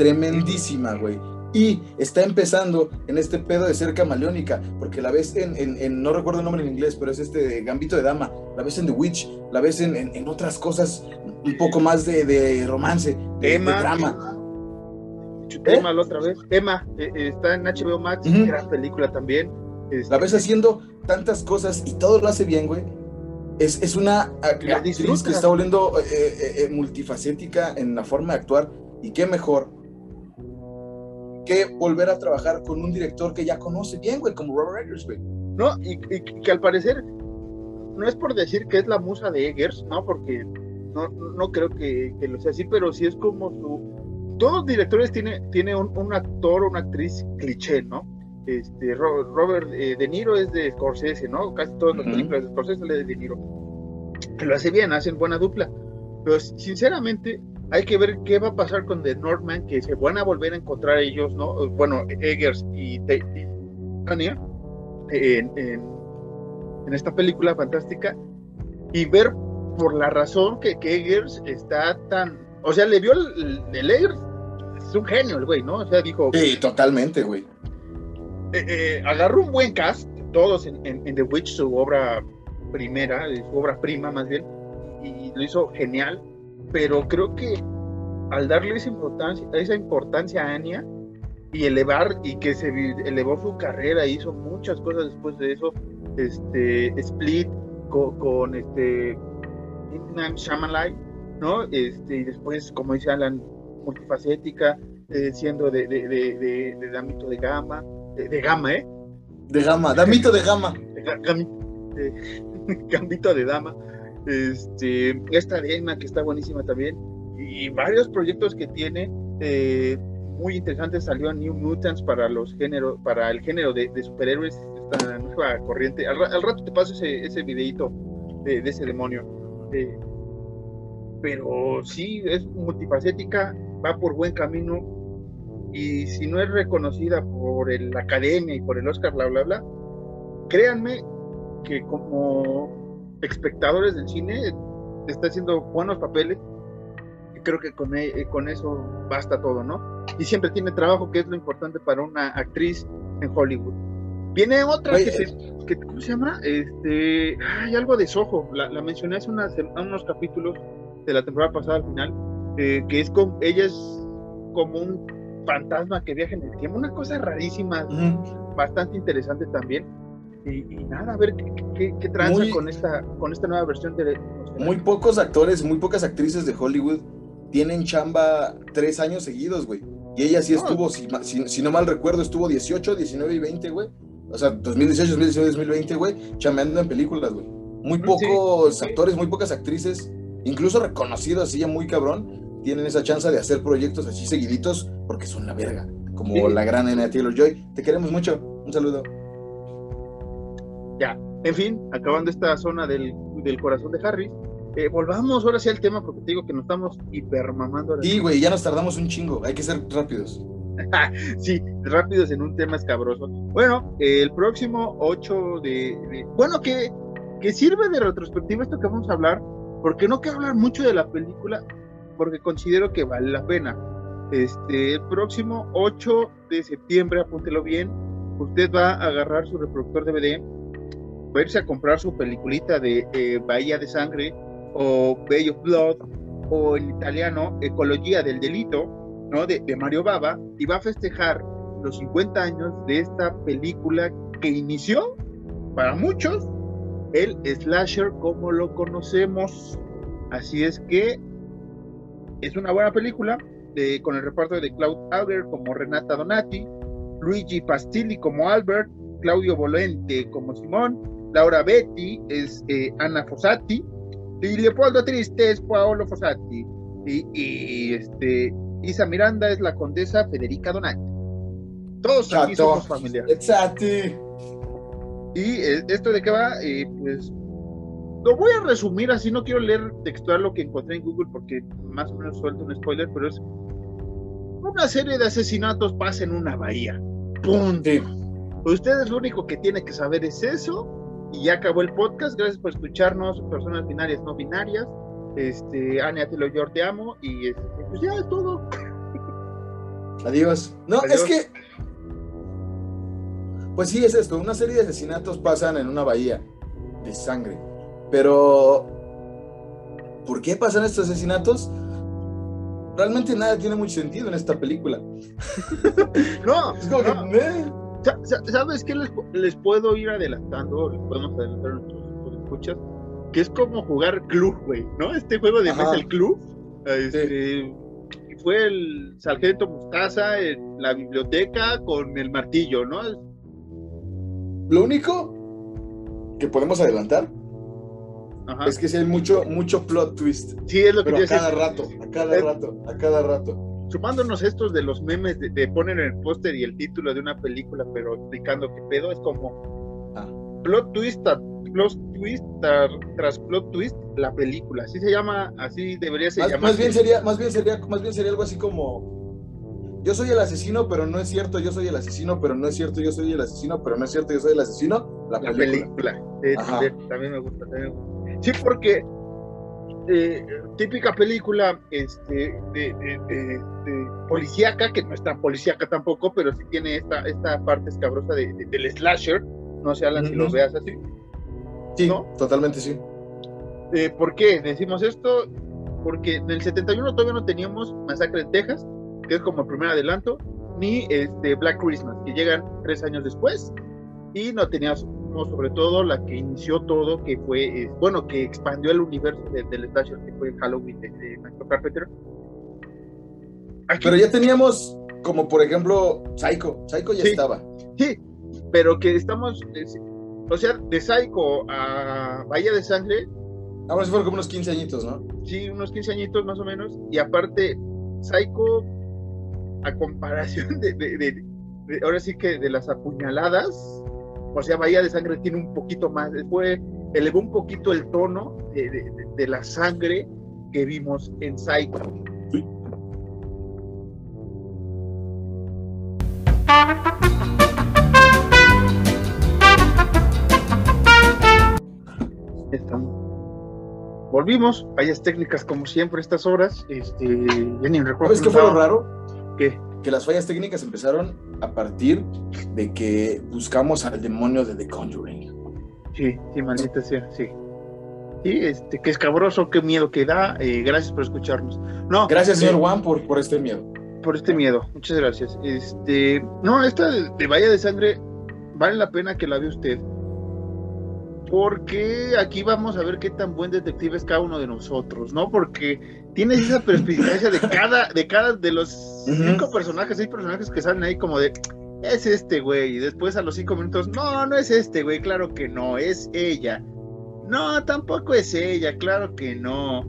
tremendísima, güey. Y está empezando en este pedo de ser camaleónica, porque la ves en, en, no recuerdo el nombre en inglés, pero es este Gambito de Dama, la ves en The Witch, la ves en, en otras cosas un poco más de, de romance, de, drama. Emma, la otra vez. Emma, eh, eh, está en HBO Max, gran película también. La ves haciendo tantas cosas y todo lo hace bien, güey. Es, es una actriz que está volviendo eh, multifacética en la forma de actuar. Y qué mejor que volver a trabajar con un director que ya conoce bien, güey, como Robert Eggers, güey. No, y, que al parecer no es por decir que es la musa de Eggers, ¿no? Porque no, no creo que, que, lo sea así, pero sí es como su... Todos los directores tienen tiene un, un, actor o una actriz cliché, ¿no? Este, Robert eh, De Niro es de Scorsese, ¿no? Casi todas las películas de Scorsese le de De Niro. Que lo hace bien, hacen buena dupla. Pero sinceramente, hay que ver qué va a pasar con The Northman, que se van a volver a encontrar ellos, ¿no? Bueno, Eggers y, Tania, en, esta película fantástica y ver por la razón que, Eggers está tan, o sea, le vio el, el Eggers, es un genio el güey, ¿no? O sea, dijo... Sí, totalmente, güey. Eh, eh, agarró un buen cast, todos en, The Witch, su obra primera, su obra prima más bien, y lo hizo genial, pero creo que al darle esa importancia, esa importancia a Anya y elevar y que se elevó su carrera, hizo muchas cosas después de eso, este Split con, con este Shamalai, ¿no? Este, y después, como dice Alan, multifacética, eh, siendo de, de, de, de, de ámbito de gama, de, gama, ¿eh? De gama, damito de gama. Gambito de dama. Este, esta de Emma que está buenísima también. Y varios proyectos que tiene eh, muy interesantes. Salió New Mutants para los géneros, para el género de, superhéroes, esta nueva corriente. Al, rato te paso ese, ese videito de, ese demonio. Eh, pero sí, es multifacética, va por buen camino y si no es reconocida por la academia y por el Oscar, bla, bla, bla, créanme que como espectadores del cine está haciendo buenos papeles y creo que con, e, con eso basta todo, ¿no? Y siempre tiene trabajo, que es lo importante para una actriz en Hollywood. Viene otra que, se, que, ¿cómo se llama? Este, hay algo de Soho, la, mencioné hace unos capítulos de la temporada pasada al final, eh, que es como, ella es como un fantasma que viaja en el tiempo, una cosa rarísima, bastante interesante también. Y, nada, a ver qué, qué, tranza con esta, con esta nueva versión de... Muy pocos actores, muy pocas actrices de Hollywood tienen chamba tres años seguidos, güey. Y ella sí estuvo, si, si, no mal recuerdo, estuvo 18, 19 y 20, güey. O sea, 2018, 2019, 2020, güey, chambeando en películas, güey. Muy pocos actores, muy pocas actrices, incluso reconocidos así ya muy cabrón, tienen esa chance de hacer proyectos así seguiditos porque son la verga, como la gran N Taylor Joy. Te queremos mucho. Un saludo. Ya, en fin, acabando esta zona del, del corazón de Harry, eh, volvamos ahora sí al tema porque te digo que nos estamos hipermamando. Sí, güey, ya nos tardamos un chingo, hay que ser rápidos. sí, rápidos en un tema escabroso. Bueno, el próximo 8 de, Bueno, que, que sirve de retrospectiva esto que vamos a hablar, porque no quiero hablar mucho de la película, porque considero que vale la pena. Este, el próximo 8 de septiembre, apúntelo bien, usted va a agarrar su reproductor DVD, va a irse a comprar su peliculita de eh, Bahía de Sangre o Bay of Blood o en italiano Ecología del Delito, ¿no? De, de Mario Baba y va a festejar los 50 años de esta película que inició para muchos el slasher como lo conocemos. Así es que es una buena película, con el reparto de Claude Auger como Renata Donati, Luigi Pastilli como Albert, Claudio Volente como Simón, Laura Betty es eh, Ana Fossati, y Leopoldo Triste es Paolo Fossati, y, este, Isa Miranda es la condesa Federica Donati. Todos aquí somos familiares. Exacto. Y eh, esto de qué va, eh, pues lo voy a resumir así, no quiero leer textual lo que encontré en Google porque más o menos suelto un spoiler, pero es una serie de asesinatos pasa en una bahía. Punto. Ustedes lo único que tiene que saber es eso y ya acabó el podcast. Gracias por escucharnos, personas binarias no binarias. Este, Ania, te lo yo te amo y este, pues ya es todo. Adiós. No, es que pues sí es esto, una serie de asesinatos pasan en una bahía de sangre pero, ¿por qué pasan estos asesinatos? Realmente nada tiene mucho sentido en esta película. no, es como que, ¿Sabes qué les, puedo ir adelantando? Les podemos adelantar a nuestros escuchas. Que es como jugar club, güey, ¿no? Este juego de mesa, el club. Este, Fue el sargento Mustaza en la biblioteca con el martillo, ¿no? Lo único que podemos adelantar es que si hay mucho, mucho plot twist. Sí, es lo que pero a cada rato, a cada rato, a cada rato. Sumándonos estos de los memes de, poner el póster y el título de una película, pero explicando qué pedo, es como ah. plot twist, plot twist tras plot twist, la película. Así se llama, así debería ser más, Más bien sería, más bien sería, más bien sería algo así como yo soy el asesino, pero no es cierto, yo soy el asesino, pero no es cierto, yo soy el asesino, pero no es cierto, yo soy el asesino. La, película. también, me gusta, Sí, porque eh, típica película este, de, policíaca, que no es tan policíaca tampoco, pero sí tiene esta, esta parte escabrosa del slasher. No sé, Alan, si lo veas así. Sí, totalmente sí. Eh, ¿Por qué decimos esto? Porque en el 71 todavía no teníamos Masacre en Texas, que es como el primer adelanto, ni este Black Christmas, que llegan tres años después, y no sobre todo la que inició todo, que fue, eh, bueno, que expandió el universo del slasher, que fue Halloween de, Michael Carpenter. Pero ya teníamos, como por ejemplo, Psycho, Psycho ya estaba. Sí, pero que estamos, o sea, de Psycho a Bahía de Sangre. Ahora sí fueron como unos 15 añitos, ¿no? Sí, unos 15 añitos más o menos. Y aparte, Psycho, a comparación de, ahora sí que de las apuñaladas, o sea, Bahía de Sangre tiene un poquito más, fue, elevó un poquito el tono de, la sangre que vimos en Psycho. Estamos. Volvimos, fallas técnicas como siempre estas horas. Este, ya ni recuerdo. ¿Sabes qué fue lo raro? ¿Qué? Que las fallas técnicas empezaron a partir de que buscamos al demonio de The Conjuring. Sí, sí, maldita sea, sí. Sí, este, qué escabroso, qué miedo que da. Eh, gracias por escucharnos. No, gracias, señor Juan, por, por este miedo. Por este miedo, muchas gracias. Este, no, esta de, de Valle de Sangre vale la pena que la vea usted porque aquí vamos a ver qué tan buen detective es cada uno de nosotros, ¿no? Porque tienes esa perspicacia de cada, de cada de los cinco personajes, seis personajes que salen ahí como de es este güey, y después a los cinco minutos, no, no es este güey, claro que no, es ella. No, tampoco es ella, claro que no.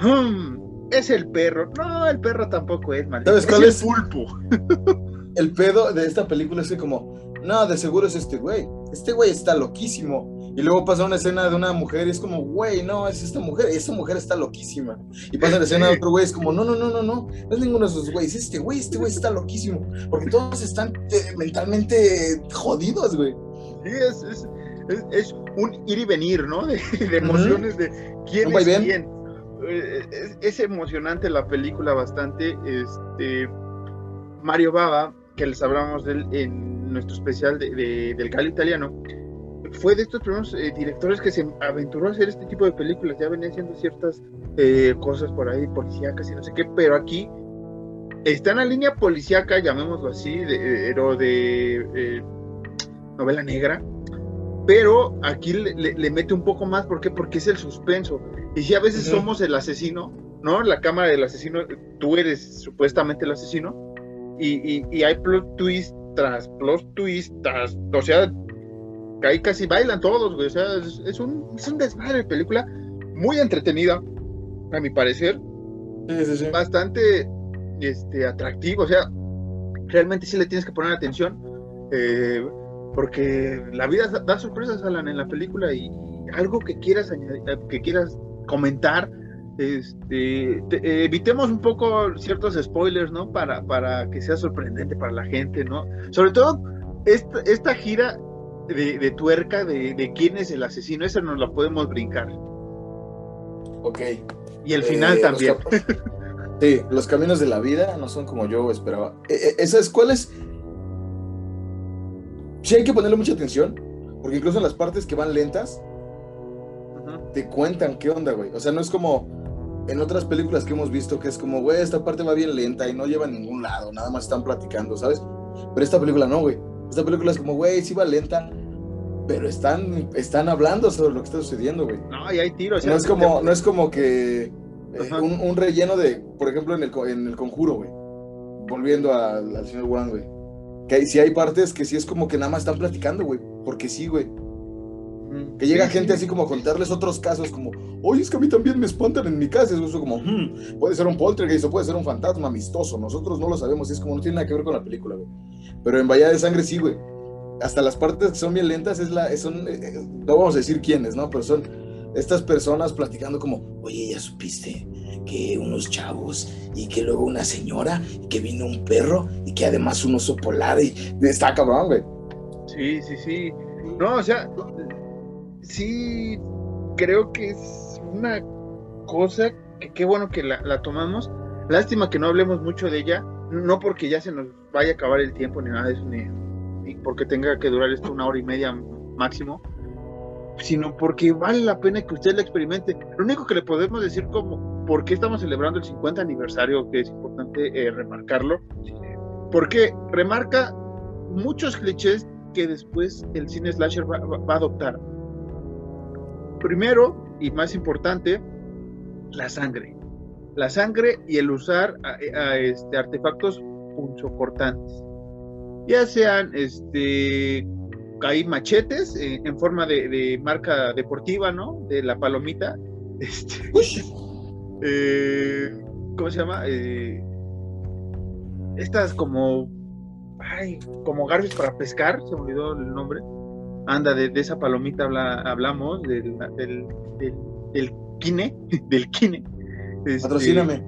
Hmm, es el perro. No, el perro tampoco es, maldito. ¿Sabes cuál es? El pulpo. el pedo de esta película es que como, no, de seguro es este güey. Este güey está loquísimo y luego pasa una escena de una mujer y es como, güey, no, es esta mujer, esta mujer está loquísima. Y pasa la escena de otro güey, es como, no, no, no, no, no, no es ninguno de esos güeyes, este güey, este güey está loquísimo. Porque todos están eh, mentalmente jodidos, güey. Sí, es, es, un ir y venir, ¿no? De, emociones, de quién es quién. Eh, es, emocionante la película bastante. Este, Mario Baba, que les hablamos de él en nuestro especial de, del Gal italiano fue de estos primeros eh, directores que se aventuró a hacer este tipo de películas. Ya venía haciendo ciertas eh, cosas por ahí, policíacas y no sé qué, pero aquí está en la línea policíaca, llamémoslo así, de, de, de eh, novela negra, pero aquí le, mete un poco más, ¿por qué? Porque es el suspenso. Y si a veces somos el asesino, ¿no? La cámara del asesino, tú eres supuestamente el asesino, y, y, y hay plot twist tras plot twist, tras, o sea, ahí casi bailan todos, güey. O sea, es, un, es un desmadre de película muy entretenida, a mi parecer. Bastante este, atractivo, o sea, realmente sí le tienes que poner atención. Eh, porque la vida da sorpresas, Alan, en la película y algo que quieras añadir, eh, que quieras comentar, este, evitemos un poco ciertos spoilers, ¿no? Para, para que sea sorprendente para la gente, ¿no? Sobre todo, esta, esta gira de, tuerca de, quién es el asesino, esa nos la podemos brincar. Ok. Y el final eh, también. sí, los caminos de la vida no son como yo esperaba. Eh, eh, ¿Esas cuáles? Sí hay que ponerle mucha atención, porque incluso en las partes que van lentas, te cuentan qué onda, güey. O sea, no es como en otras películas que hemos visto que es como, güey, esta parte va bien lenta y no lleva a ningún lado, nada más están platicando, ¿sabes? Pero esta película no, güey esta película es como, güey, sí va lenta, pero están, están hablando sobre lo que está sucediendo, güey. No, y hay tiros. No es como, no es como que eh, un, relleno de, por ejemplo, en el, en el conjuro, güey. Volviendo al señor Wang, güey. Que sí hay partes que sí es como que nada más están platicando, güey. Porque sí, güey. Que llega gente así como a contarles otros casos, como, oye, es que a mí también me espantan en mi casa. Eso como, hmm, puede ser un poltergeist o puede ser un fantasma amistoso. Nosotros no lo sabemos y es como no tiene nada que ver con la película, güey. Pero en Bahía de Sangre sí, güey. Hasta las partes que son bien lentas es la, son, eh, eh, no vamos a decir quiénes, ¿no? Pero son estas personas platicando como, oye, ya supiste que unos chavos y que luego una señora y que vino un perro y que además un oso polar y está cabrón, güey. Sí, sí, sí. No, o sea, sí creo que es una cosa que qué bueno que la, tomamos. Lástima que no hablemos mucho de ella, no porque ya se nos vaya a acabar el tiempo ni nada de eso, ni, porque tenga que durar esto una hora y media máximo, sino porque vale la pena que usted la experimente. Lo único que le podemos decir como por qué estamos celebrando el 50 aniversario, que es importante eh, remarcarlo, porque remarca muchos clichés que después el cine slasher va, a adoptar. Primero, y más importante, la sangre. La sangre y el usar a, este, artefactos punzocortantes. Ya sean este, hay machetes eh, en forma de, marca deportiva, ¿no? De la palomita. Este, eh, ¿Cómo se llama? Eh, estas como, ay, como garfios para pescar, se me olvidó el nombre. Anda, de, esa palomita hablamos, del, del, del, kine, del kine. Este, Patrocíname.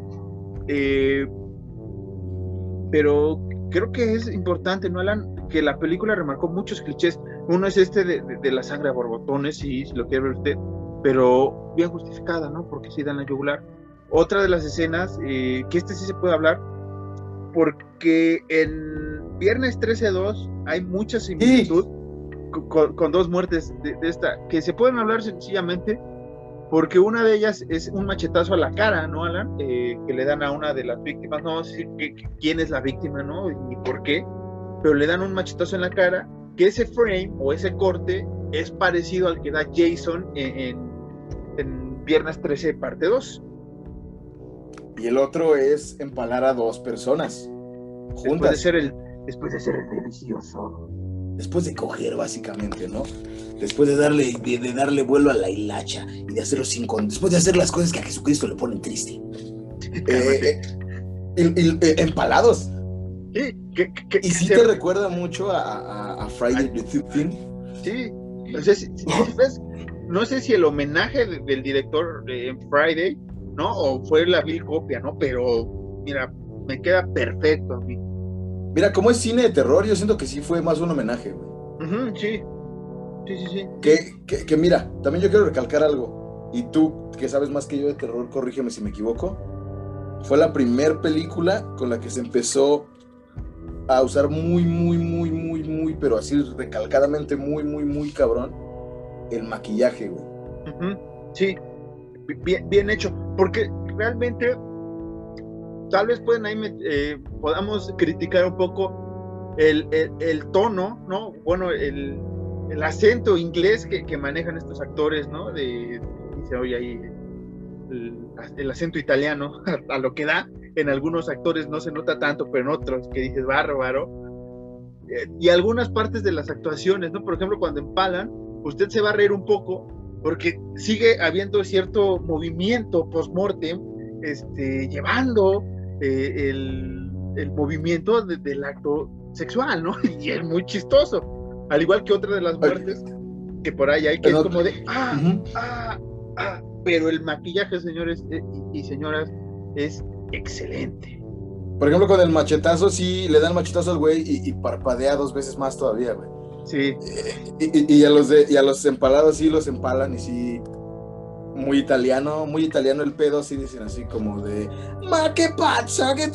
pero creo que es importante, ¿no, Alan? Que la película remarcó muchos clichés. Uno es este de, la sangre a borbotones, sí, si lo quiere ver usted, pero bien justificada, ¿no? Porque sí dan la yugular. Otra de las escenas, eh, que este sí se puede hablar, porque en Viernes 13-2 hay mucha similitud con, dos muertes de, esta, que se pueden hablar sencillamente porque una de ellas es un machetazo a la cara, ¿no, Alan? Eh, que le dan a una de las víctimas, no sé quién es la víctima, ¿no? Ni por qué, pero le dan un machetazo en la cara, que ese frame o ese corte es parecido al que da Jason en, Viernes 13, parte 2. Y el otro es empalar a dos personas juntas. Después de ser el, después de ser el delicioso. Después de coger, básicamente, ¿no? después de darle, de, darle vuelo a la hilacha y de hacerlo sin con, después de hacer las cosas que a Jesucristo le ponen triste. Eh, eh, empalados. Sí, y sí te recuerda mucho a, Friday the 13 Sí, no sé si, no sé si el homenaje del director de Friday, ¿no? O fue la vil copia, ¿no? Pero, mira, me queda perfecto a mí. Mira, como es cine de terror, yo siento que sí fue más un homenaje, güey. sí, Sí, sí, sí. Que, que, mira, también yo quiero recalcar algo. Y tú, que sabes más que yo de terror, corrígeme si me equivoco. Fue la primer película con la que se empezó a usar muy, muy, muy, muy, muy, pero así recalcadamente muy, muy, muy cabrón, el maquillaje, güey. Sí, bien, bien, hecho. Porque realmente, tal vez pueden ahí, eh, podamos criticar un poco el, el tono, ¿no? Bueno, el, el acento inglés que, manejan estos actores, ¿no? De, dice, oye, ahí el, acento italiano a, lo que da. En algunos actores no se nota tanto, pero en otros que dices, bárbaro. Eh, y algunas partes de las actuaciones, ¿no? Por ejemplo, cuando empalan, usted se va a reír un poco porque sigue habiendo cierto movimiento post-mortem, este, llevando eh, el, el, movimiento del acto sexual, ¿no? Y es muy chistoso al igual que otra de las muertes que por ahí hay, que es como de, ah, ah, ah, pero el maquillaje, señores eh, y, señoras, es excelente. Por ejemplo, con el machetazo, sí, le dan machetazo al güey y, parpadea dos veces más todavía, güey. Sí. Eh, y, a los de, y a los empalados sí los empalan y sí. Muy italiano, muy italiano el pedo, sí dicen así como de. Ma qué pasa, que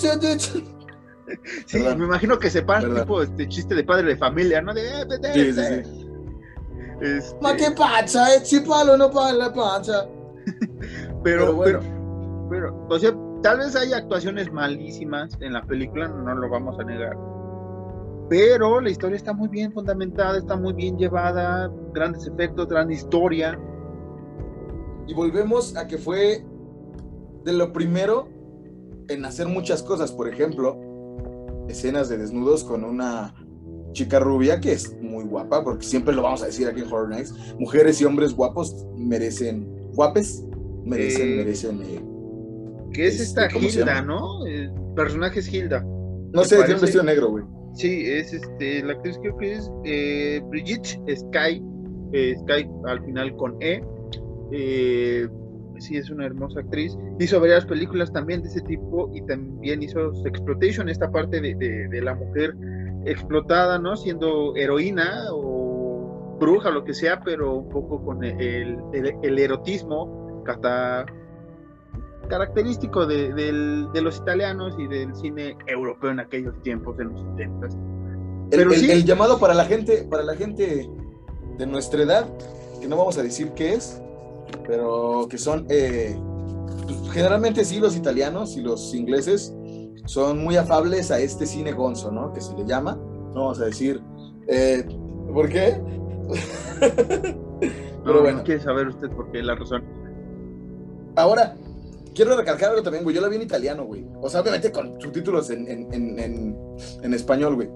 Sí, me imagino que se para tipo este chiste de padre de familia, ¿no? De, eh, sí, sí, sí. Este... Ma qué pasa, eh, si palo no para la panza. pero, pero, pero, o sea, tal vez hay actuaciones malísimas en la película, no lo vamos a negar. Pero la historia está muy bien fundamentada, está muy bien llevada, grandes efectos, gran historia. Y volvemos a que fue de lo primero en hacer muchas cosas. Por ejemplo, escenas de desnudos con una chica rubia que es muy guapa, porque siempre lo vamos a decir aquí en Horror Nights, mujeres y hombres guapos merecen, guapes, merecen, eh, merecen... Eh, ¿Qué es esta este, Hilda, no? El personaje es Hilda. No sé, tiene un vestido negro, güey. Sí, es este, la actriz creo que es eh, Brigitte Sky, Sky al final con E. que sí es una hermosa actriz. Hizo varias películas también de ese tipo y también hizo Exploitation, esta parte de, de, la mujer explotada, ¿no? Siendo heroína o bruja, lo que sea, pero un poco con el, el, erotismo característico de, de, los italianos y del cine europeo en aquellos tiempos, en los 70. Pero el, el llamado para la gente, para la gente de nuestra edad, que no vamos a decir qué es, pero que son, eh, pues, generalmente sí, los italianos y los ingleses son muy afables a este cine gonzo, ¿no? Que se le llama, no vamos a decir, eh, ¿por qué? pero bueno. quiere saber usted por qué, la razón. Ahora, quiero recalcar algo también, güey. Yo la vi en italiano, güey. O sea, obviamente con subtítulos en, en, en, en español, güey.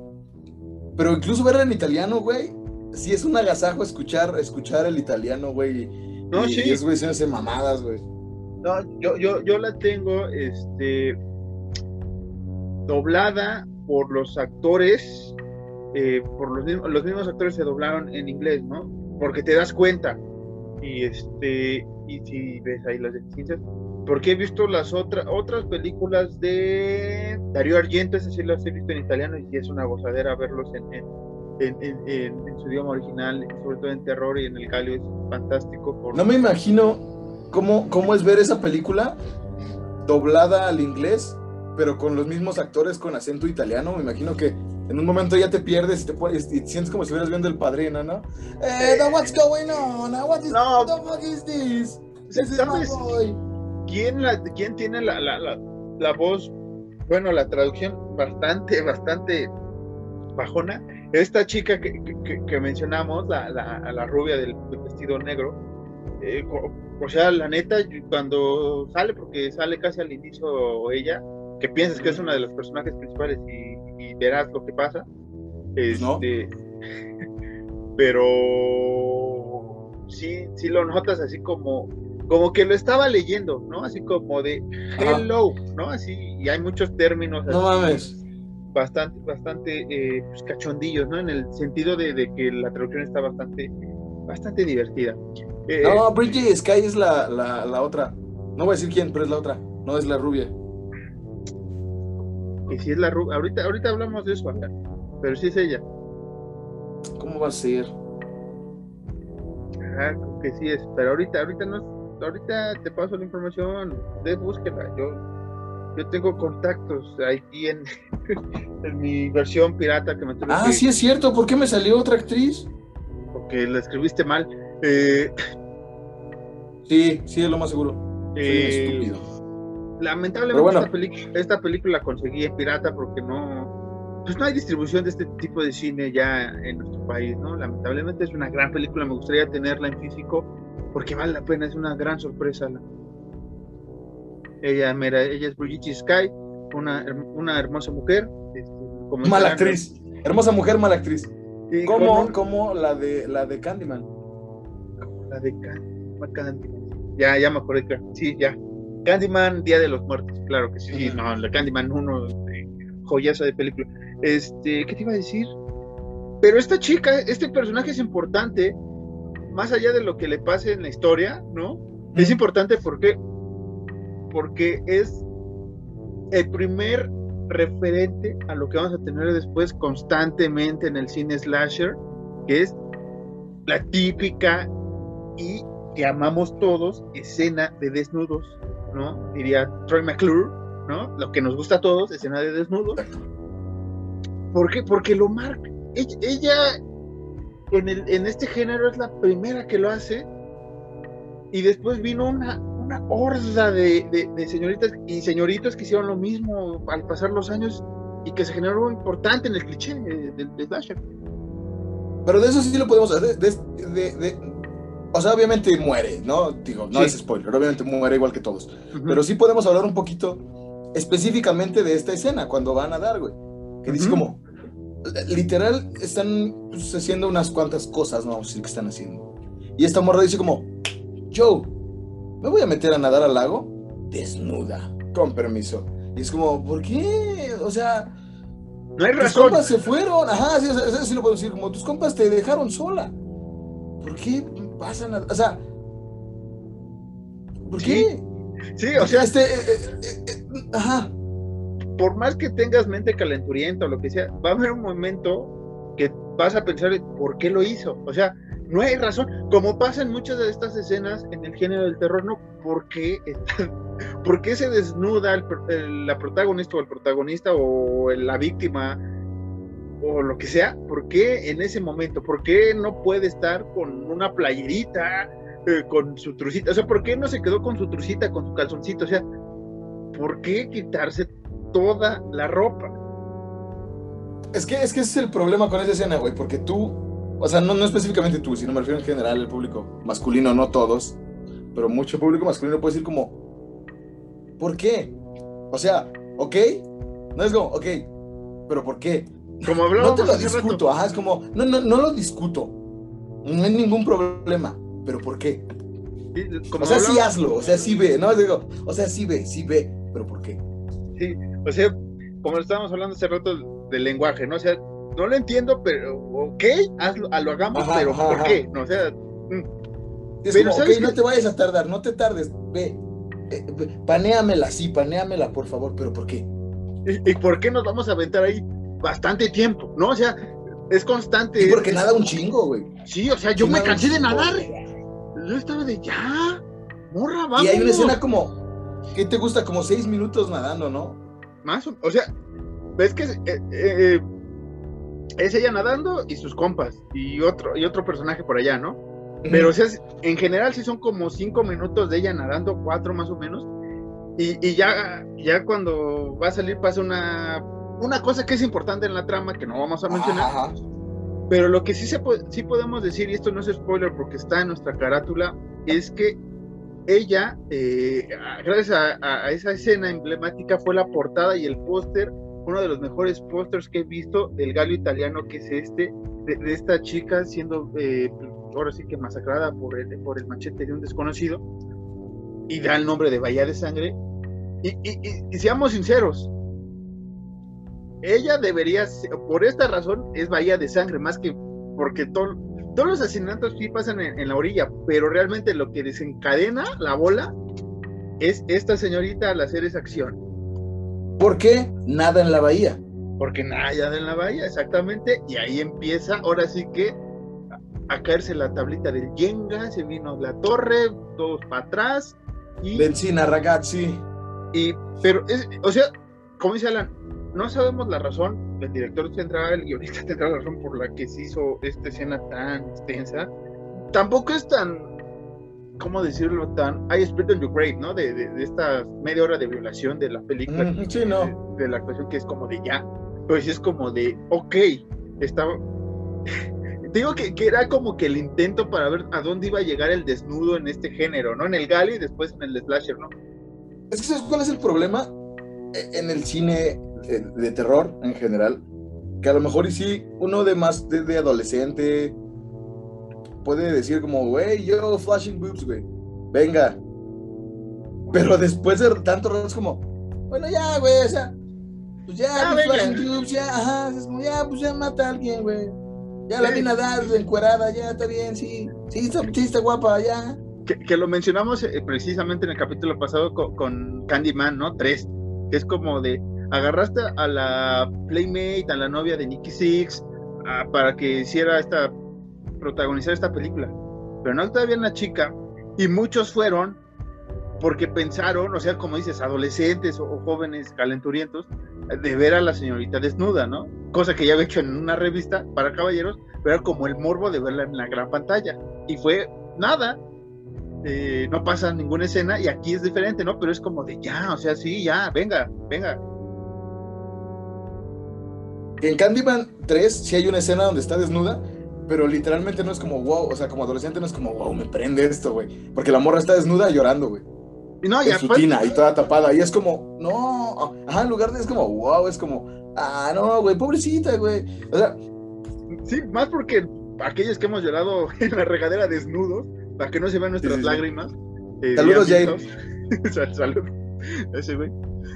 Pero incluso verla en italiano, güey, sí es un agasajo escuchar, escuchar el italiano, güey. No, y, sí. Es, güey, se hace mamadas, güey. No, yo, yo, yo la tengo, este, doblada por los actores, eh, por los mismos, los mismos actores se doblaron en inglés, ¿no? Porque te das cuenta. Y este, y si ves ahí las deficiencias, porque he visto las otras otras películas de Darío Argento, esas sí las he visto en italiano y es una gozadera verlos en, en, su idioma original, sobre todo en terror y en el galio, es fantástico. No me imagino cómo, cómo es ver esa película doblada al inglés, pero con los mismos actores con acento italiano. Me imagino que en un momento ya te pierdes y te pones, y sientes como si estuvieras viendo el padrino, ¿no? Eh, what's going on? What is, no. the fuck is this? ¿Quién, la, ¿Quién tiene la, la, la, la voz? Bueno, la traducción bastante, bastante bajona esta chica que, que, mencionamos, la, la, la, rubia del, vestido negro, eh, o sea, la neta, cuando sale, porque sale casi al inicio ella, que piensas que es una de los personajes principales y, verás lo que pasa. Este, pero sí, sí lo notas así como, como que lo estaba leyendo, ¿no? Así como de hello, ¿no? Así, y hay muchos términos. No mames bastante, bastante eh, pues, cachondillos, ¿no? En el sentido de, que la traducción está bastante, bastante divertida. Eh, no, Bridget Sky es la, la, otra. No voy a decir quién, pero es la otra. No es la rubia. Y si es la rubia. Ahorita, ahorita hablamos de eso acá. Pero sí es ella. ¿Cómo va a ser? Ah, que sí es. Pero ahorita, ahorita no ahorita te paso la información. De búsqueda. Yo yo tengo contactos aquí en, en mi versión pirata que me tuve Ah, sí es cierto. ¿Por qué me salió otra actriz? Porque la escribiste mal. Eh... Sí, sí, es lo más seguro. Eh... estúpido. Lamentablemente esta, esta, película la conseguí en pirata porque no, pues no hay distribución de este tipo de cine ya en nuestro país, ¿no? Lamentablemente es una gran película, me gustaría tenerla en físico porque vale la pena, es una gran sorpresa. La, ella, mira, ella es Brigitte Sky, una, una hermosa mujer. Este, mala actriz. Hermosa mujer, mala actriz. como, la de la de Candyman. La de Candyman. Ya, ya me acordé. Sí, ya. Candyman, Día de los Muertos. Claro que sí. no, la Candyman uno joyaza de película. Este, ¿qué te iba a decir? Pero esta chica, este personaje es importante, más allá de lo que le pase en la historia, ¿no? Es importante porque porque es el primer referente a lo que vamos a tener después constantemente en el cine slasher, que es la típica y que amamos todos escena de desnudos, ¿no? Diría Troy McClure, ¿no? Lo que nos gusta a todos, escena de desnudos. ¿Por qué? Porque lo marca. Ella, en, el, en este género es la primera que lo hace y después vino una una horda de, señoritas y señoritos que hicieron lo mismo al pasar los años y que se generó importante en el cliché del de, slasher. Pero de eso sí lo podemos hacer. De, o sea, obviamente muere, ¿no? Digo, no es spoiler, obviamente muere igual que todos. Pero sí podemos hablar un poquito específicamente de esta escena, cuando van a dar, güey. Que dice como, literal, están pues, haciendo unas cuantas cosas, no vamos a decir que están haciendo. Y esta morra dice como, Joe, me voy a meter a nadar al lago desnuda, con permiso. Y es como, ¿por qué? O sea, no hay razón. Tus compas se fueron, ajá, sí, sí lo puedo decir, como tus compas te dejaron sola. ¿Por qué pasan a, o sea, ¿Por qué? Sí, o sea, este, eh, eh, eh, ajá. Por más que tengas mente calenturienta o lo que sea, va a haber un momento que vas a pensar por qué lo hizo. O sea, no hay razón. Como pasa en muchas de estas escenas en el género del terror, ¿no? ¿Por qué, ¿por qué se desnuda la protagonista o el protagonista o la víctima o lo que sea? ¿Por qué en ese momento? ¿Por qué no puede estar con una playerita? Eh, con su trucita, o sea, ¿por qué no se quedó con su trucita, con su calzoncito? O sea, ¿por qué quitarse toda la ropa? Es que, es que ese es el problema con esa escena, güey, porque tú, o sea, no, no específicamente tú, sino me refiero en general el público masculino, no todos, pero mucho público masculino puede decir como, ¿por qué? O sea, ¿ok? No es como, ok, pero ¿por qué? Como hablamos No te lo discuto, ajá, es como, no, no, no lo discuto, no hay ningún problema pero ¿por qué? o sea, sí hazlo, o sea, sí ve, ¿no? Digo, o sea, sí ve, sí ve, pero ¿por qué? Sí, o sea, como estábamos hablando hace rato del lenguaje, ¿no? O sea, no lo entiendo, pero ok, hazlo, lo hagamos, pero ¿por qué? No, o sea, mm. es pero, como, ok, no te vayas a tardar, no te tardes, ve, eh, panéamela, sí, panéamela, por favor, pero ¿por qué? ¿Y, ¿Y, por qué nos vamos a aventar ahí bastante tiempo, no? O sea, es constante. Sí, porque nada un chingo, güey. Sí, o sea, yo me cansé de nadar yo estaba de ya, morra, vamos. Y hay una escena como, ¿qué te gusta? Como seis minutos nadando, ¿no? Más o, o sea, ves que eh, eh, es ella nadando y sus compas y otro, y otro personaje por allá, ¿no? Pero o sea, en general sí son como cinco minutos de ella nadando, cuatro más o menos. Y, y ya, ya cuando va a salir pasa una, una cosa que es importante en la trama que no vamos a mencionar. Ajá pero lo que sí, se sí podemos decir, y esto no es spoiler porque está en nuestra carátula, es que ella, eh, gracias a, esa escena emblemática, fue la portada y el póster, uno de los mejores pósters que he visto del galo italiano, que es este, de, esta chica siendo, eh, ahora sí que masacrada por el, por el machete de un desconocido, y da el nombre de Bahía de Sangre. y, y seamos sinceros, ella debería, por esta razón, es bahía de sangre, más que porque todos los asesinatos sí pasan en, la orilla, pero realmente lo que desencadena la bola es esta señorita al hacer esa acción. ¿Por qué nada en la bahía? Porque nada en la bahía, exactamente, y ahí empieza, ahora sí que a, caerse la tablita del Yenga, se vino la torre, todos para atrás. Y, Benzina, ragazzi. Y, pero, es, o sea, como dice Alan, no sabemos la razón, el director central, el guionista tendrá la razón por la que se hizo esta escena tan extensa. Tampoco es tan, ¿cómo decirlo? Tan, I spit on your grave, ¿no? De, de, esta media hora de violación de la película. sí, no. De, la actuación que es como de ya. Pues es como de, ok, estaba... Digo que, que, era como que el intento para ver a dónde iba a llegar el desnudo en este género, ¿no? En el gali y después en el slasher, ¿no? Es que ¿sabes cuál es el problema? E, en el cine de terror en general, que a lo mejor y sí, uno de más de, adolescente puede decir como, güey, yo flashing boobs, güey, venga. Pero después de tanto rato es como, bueno, ya, güey, o sea, pues ya, pues flashing boobs, ya, ajá, es como, ya, pues ya mata a alguien, güey. Ya la vi nadar encuerada, ya está bien, sí, sí, está, sí, está guapa, ya. Que, lo mencionamos eh, precisamente en el capítulo pasado con, con Candyman, ¿no? Tres, que es como de, agarraste a la Playmate, a la novia de Nicky Six, para que hiciera esta, protagonizar esta película. Pero no todavía una chica, y muchos fueron porque pensaron, o sea, como dices, adolescentes o, jóvenes calenturientos, de ver a la señorita desnuda, ¿no? Cosa que ya había hecho en una revista para caballeros, pero como el morbo de verla en la gran pantalla. Y fue nada, eh, no pasa ninguna escena y aquí es diferente, ¿no? Pero es como de ya, o sea, sí, ya, venga, venga, en Candyman 3 sí hay una escena donde está desnuda, pero literalmente no es como wow, o sea, como adolescente no es como wow, me prende esto, güey. Porque la morra está desnuda llorando, güey. Y no, ya su tina y toda tapada. Y es como, no, ajá, en lugar de es como wow, es como, ah, no, güey, pobrecita, güey. O sea, sí, más porque aquellos que hemos llorado en la regadera desnudos, para que no se vean nuestras lágrimas. Eh, Saludos, Jair. Saludos. Ese, güey.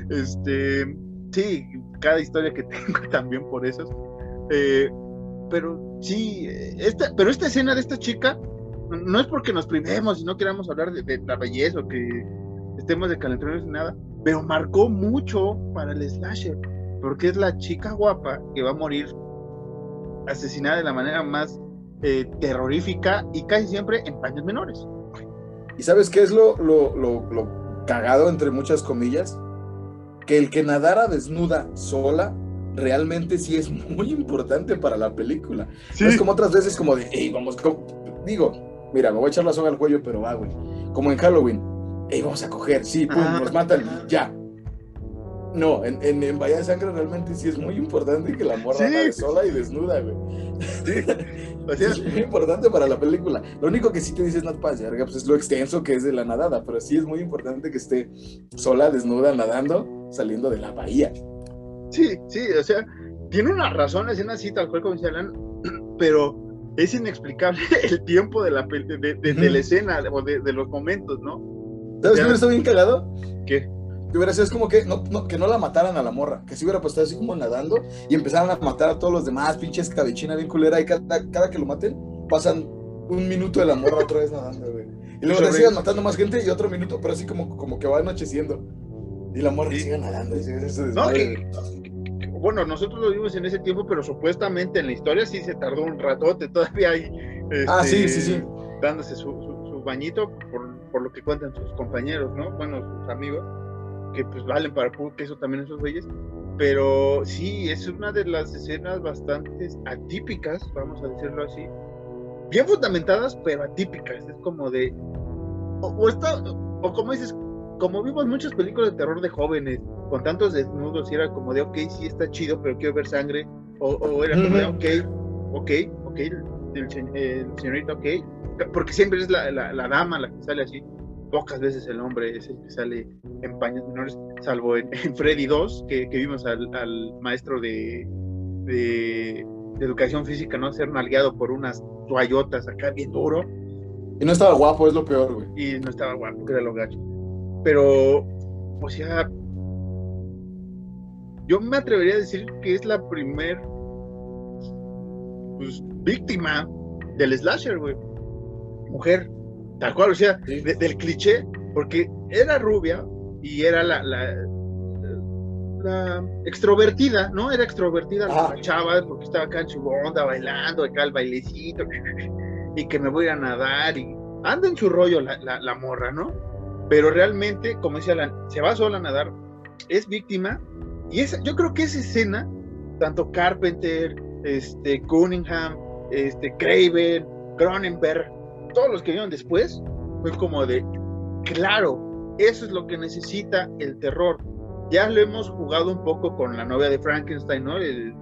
Este sí, cada historia que tengo también por eso. Eh, pero sí, esta, pero esta escena de esta chica no es porque nos privemos y no queramos hablar de, la belleza o que estemos de calentones ni nada, pero marcó mucho para el slasher, porque es la chica guapa que va a morir asesinada de la manera más eh, terrorífica y casi siempre en paños menores. ¿Y sabes qué es lo, lo, cagado, entre muchas comillas? Que el que nadara desnuda sola realmente sí es muy importante para la película. es como otras veces como de, hey, vamos, digo, mira, me voy a echar la soga al cuello, pero va, güey. Como en Halloween, hey, vamos a coger, sí, pum, nos matan, ya. No, en, en, Bahía de Sangre realmente sí es muy importante que la morra sí. sola y desnuda, güey. Sí. es muy importante para la película. Lo único que sí te dices, no te pases, pues es lo extenso que es de la nadada, pero sí es muy importante que esté sola, desnuda, nadando, saliendo de la bahía. Sí, sí, o sea, tiene una razón, es así, tal cual como dice Alan, pero es inexplicable el tiempo de la, de, de, la escena o de, los momentos, ¿no? ¿Sabes qué me está bien cagado? ¿Qué? Que hubiera sido es como que no, que no la mataran a la morra, que si hubiera puesto así como nadando y empezaran a matar a todos los demás, pinches cabechina bien culera, y cada, cada que lo maten, pasan un minuto de la morra otra vez nadando, güey. Y luego le sigan matando más gente y otro minuto, pero así como, como que va anocheciendo. Y la morra sigue nadando. Y sigue, no, bueno, nosotros lo vimos en ese tiempo, pero supuestamente en la historia sí se tardó un ratote, todavía hay. ah, sí, sí, sí. Dándose su, su, bañito, por, por, lo que cuentan sus compañeros, ¿no? Bueno, sus amigos que pues valen para puro queso también esos güeyes. Pero sí, es una de las escenas bastante atípicas, vamos a decirlo así. Bien fundamentadas, pero atípicas. Es como de. O, está, o como dices, como vimos muchas películas de terror de jóvenes, con tantos desnudos, y era como de, ok, sí está chido, pero quiero ver sangre. O, era como de, ok, ok, ok, el, señorito, ok. Porque siempre es la, la, la dama la que sale así pocas veces el hombre es el que sale en paños menores, salvo en, Freddy 2, que, vimos al, maestro de, de, educación física, ¿no? Ser nalgueado por unas toallotas acá bien duro. Y no estaba guapo, es lo peor, güey. Y no estaba guapo, que era lo gacho. Pero, o sea, yo me atrevería a decir que es la primer pues, víctima del slasher, güey. Mujer Tal cual, o sea, del cliché, porque era rubia y era la, la, extrovertida, ¿no? Era extrovertida la chava, porque estaba acá en su onda bailando, acá el bailecito, y que me voy a nadar, y anda en su rollo la, la, morra, ¿no? Pero realmente, como decía Alan, se va sola a nadar, es víctima, y esa, yo creo que esa escena, tanto Carpenter, este, Cunningham, este, Craven, Cronenberg, todos los que vinieron después, fue como de, claro, eso es lo que necesita el terror. Ya lo hemos jugado un poco con la novia de Frankenstein, ¿no?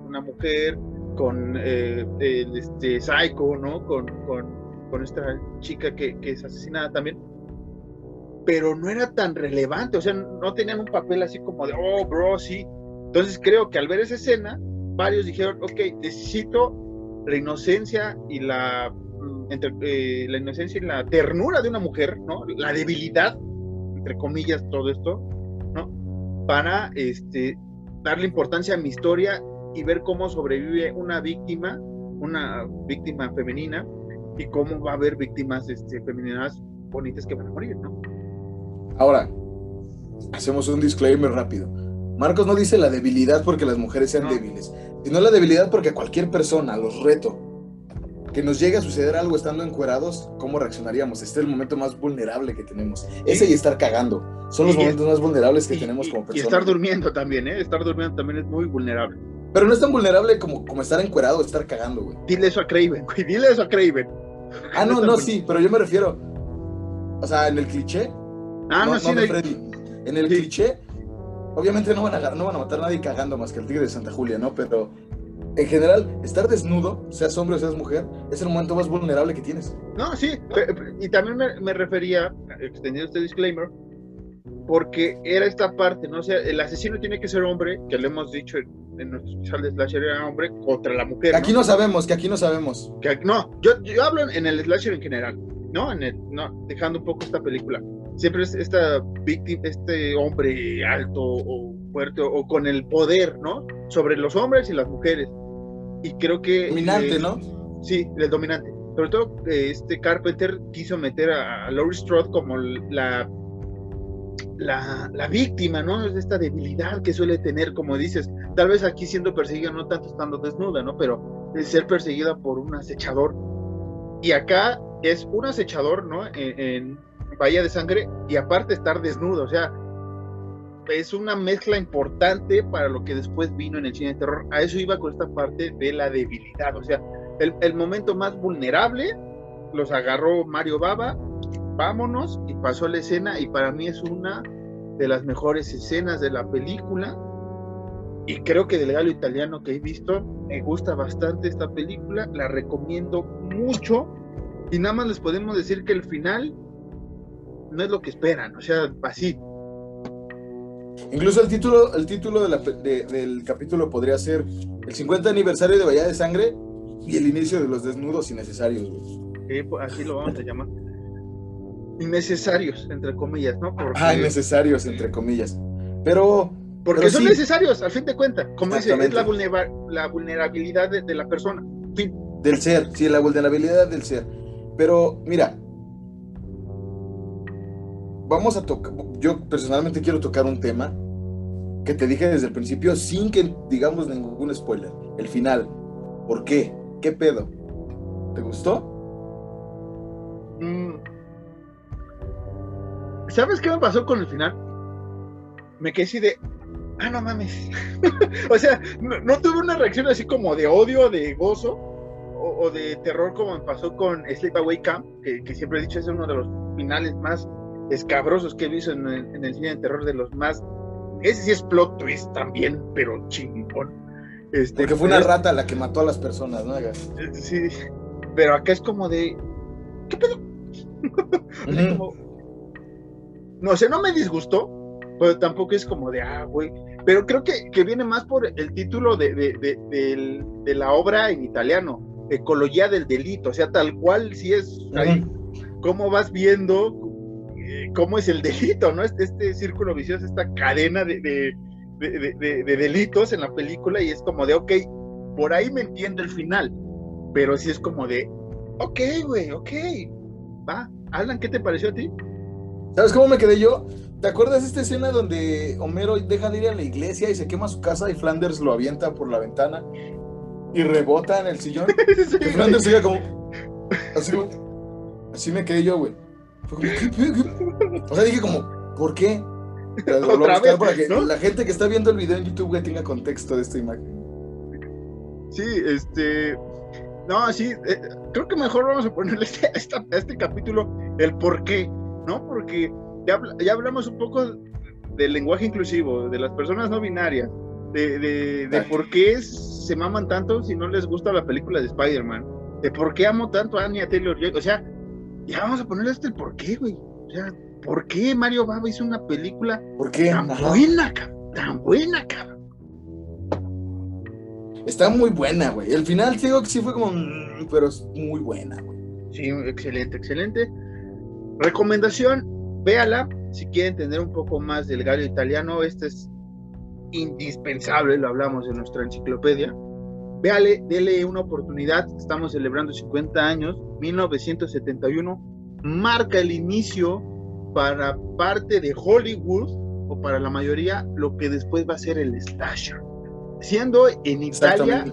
una mujer, con eh, el este, Psycho, ¿no? Con, con, esta chica que, que, es asesinada también. Pero no era tan relevante, o sea, no tenían un papel así como de, oh, bro, sí. Entonces creo que al ver esa escena, varios dijeron, ok, necesito la inocencia y la entre eh, la inocencia y la ternura de una mujer, ¿no? La debilidad, entre comillas, todo esto, ¿no? Para este, darle importancia a mi historia y ver cómo sobrevive una víctima, una víctima femenina, y cómo va a haber víctimas este, femeninas bonitas que van a morir, ¿no? Ahora, hacemos un disclaimer rápido. Marcos no dice la debilidad porque las mujeres sean débiles, sino la debilidad porque cualquier persona los reto que nos llegue a suceder algo estando encuerados, ¿cómo reaccionaríamos? Este es el momento más vulnerable que tenemos. Ese y estar cagando. Son los momentos más vulnerables que tenemos como personas. Y estar durmiendo también, ¿eh? Estar durmiendo también es muy vulnerable. Pero no es tan vulnerable como, como estar encuerado o estar cagando, güey. Dile eso a Craven, güey. Dile eso a Craven. Ah, no, no, sí, pero yo me refiero. O sea, en el cliché. Ah, no, sí, En el cliché, obviamente no van, a, no van a matar a nadie cagando más que el tigre de Santa Julia, ¿no? Pero en general, estar desnudo, seas hombre o seas mujer, es el momento más vulnerable que tienes. No, sí, y también me, refería, extendiendo este disclaimer, porque era esta parte, ¿no? O sea, el asesino tiene que ser hombre, que lo hemos dicho en, nuestro especial de Slasher era hombre, contra la mujer. Que aquí no, sabemos, que aquí no sabemos. Que, no, yo, yo hablo en el Slasher en general, ¿no? En el, no, dejando un poco esta película. Siempre es esta víctima, este hombre alto o fuerte o con el poder, ¿no? Sobre los hombres y las mujeres y creo que... Dominante, ¿no? Sí, el dominante. sobre todo este Carpenter quiso meter a, Laurie Strode como la, la, la, víctima, ¿no? Es esta debilidad que suele tener, como dices, tal vez aquí siendo perseguida, no tanto estando desnuda, ¿no? Pero de ser perseguida por un acechador. Y acá es un acechador, ¿no? En, en Bahía de Sangre y aparte estar desnudo, o sea, es una mezcla importante para lo que después vino en el cine de terror. A eso iba con esta parte de la debilidad. O sea, el, momento más vulnerable los agarró Mario Baba, vámonos, y pasó la escena, y para mí es una de las mejores escenas de la película. Y creo que del galo italiano que he visto, me gusta bastante esta película, la recomiendo mucho. Y nada más les podemos decir que el final no es lo que esperan, o sea, así, Incluso el título, el título del capítulo podría ser el 50 aniversario de Bahía de Sangre y el inicio de los desnudos innecesarios. Pues, así lo vamos a llamar. Innecesarios, entre comillas, ¿no? Ah, innecesarios, entre comillas. Pero... Porque son necesarios, al fin de cuentas. Como dice, es la, vulnerabilidad de, la persona. Del ser, sí, la vulnerabilidad del ser. Pero, mira, vamos a tocar, yo personalmente quiero tocar un tema que te dije desde el principio sin que digamos ningún spoiler. El final. ¿Por qué? ¿Qué pedo? ¿Te gustó? Mm. ¿Sabes qué me pasó con el final? Me quedé así de, ah, no mames. o sea, no, tuve una reacción así como de odio, de gozo o, de terror como me pasó con Sleepaway Camp, que, que siempre he dicho es uno de los finales más escabrosos que he visto en el, cine de terror de los más. Ese sí es plot twist también, pero chingón. Este, Porque fue una rata la que mató a las personas, ¿no? Sí, pero acá es como de. ¿Qué pedo? no sé, no me disgustó, pero tampoco es como de, ah, güey. Pero creo que, que, viene más por el título de, de, la obra en italiano, Ecología del Delito, o sea, tal cual si es ahí, cómo vas viendo cómo es el delito, ¿no? Este, este círculo vicioso, esta cadena de, de, delitos en la película y es como de, ok, por ahí me entiendo el final, pero sí es como de, ok, güey, ok, va. Alan, ¿qué te pareció a ti? ¿Sabes cómo me quedé yo? ¿Te acuerdas de esta escena donde Homero deja de ir a la iglesia y se quema su casa y Flanders lo avienta por la ventana y rebota en el sillón? y Flanders sigue como... Así, así me quedé yo, güey. O sea, dije como, ¿por qué? Otra vez, para que la gente que está viendo el video en YouTube tenga contexto de esta imagen. Sí, este. No, sí, eh, creo que mejor vamos a ponerle este, a, este capítulo el por qué, ¿no? Porque ya, ya, hablamos un poco del lenguaje inclusivo, de las personas no binarias, de, de, de por qué se maman tanto si no les gusta la película de Spider-Man, de por qué amo tanto a Anya Taylor-Joy, o sea, ya vamos a ponerle este el por qué, güey. O sea, ¿por qué Mario Baba hizo una película ¿Por qué? tan buena, cabrón? Tan buena, cabrón. Está muy buena, güey. El final digo que sí fue como, mm, pero es muy buena, güey. Sí, excelente, excelente. Recomendación, véala si quieren entender un poco más del gallo italiano. Este es indispensable, lo hablamos en nuestra enciclopedia. Véale, dele una oportunidad. Estamos celebrando 50 años. 1971 marca el inicio para parte de Hollywood o para la mayoría lo que después va a ser el slasher. Siendo en Italia,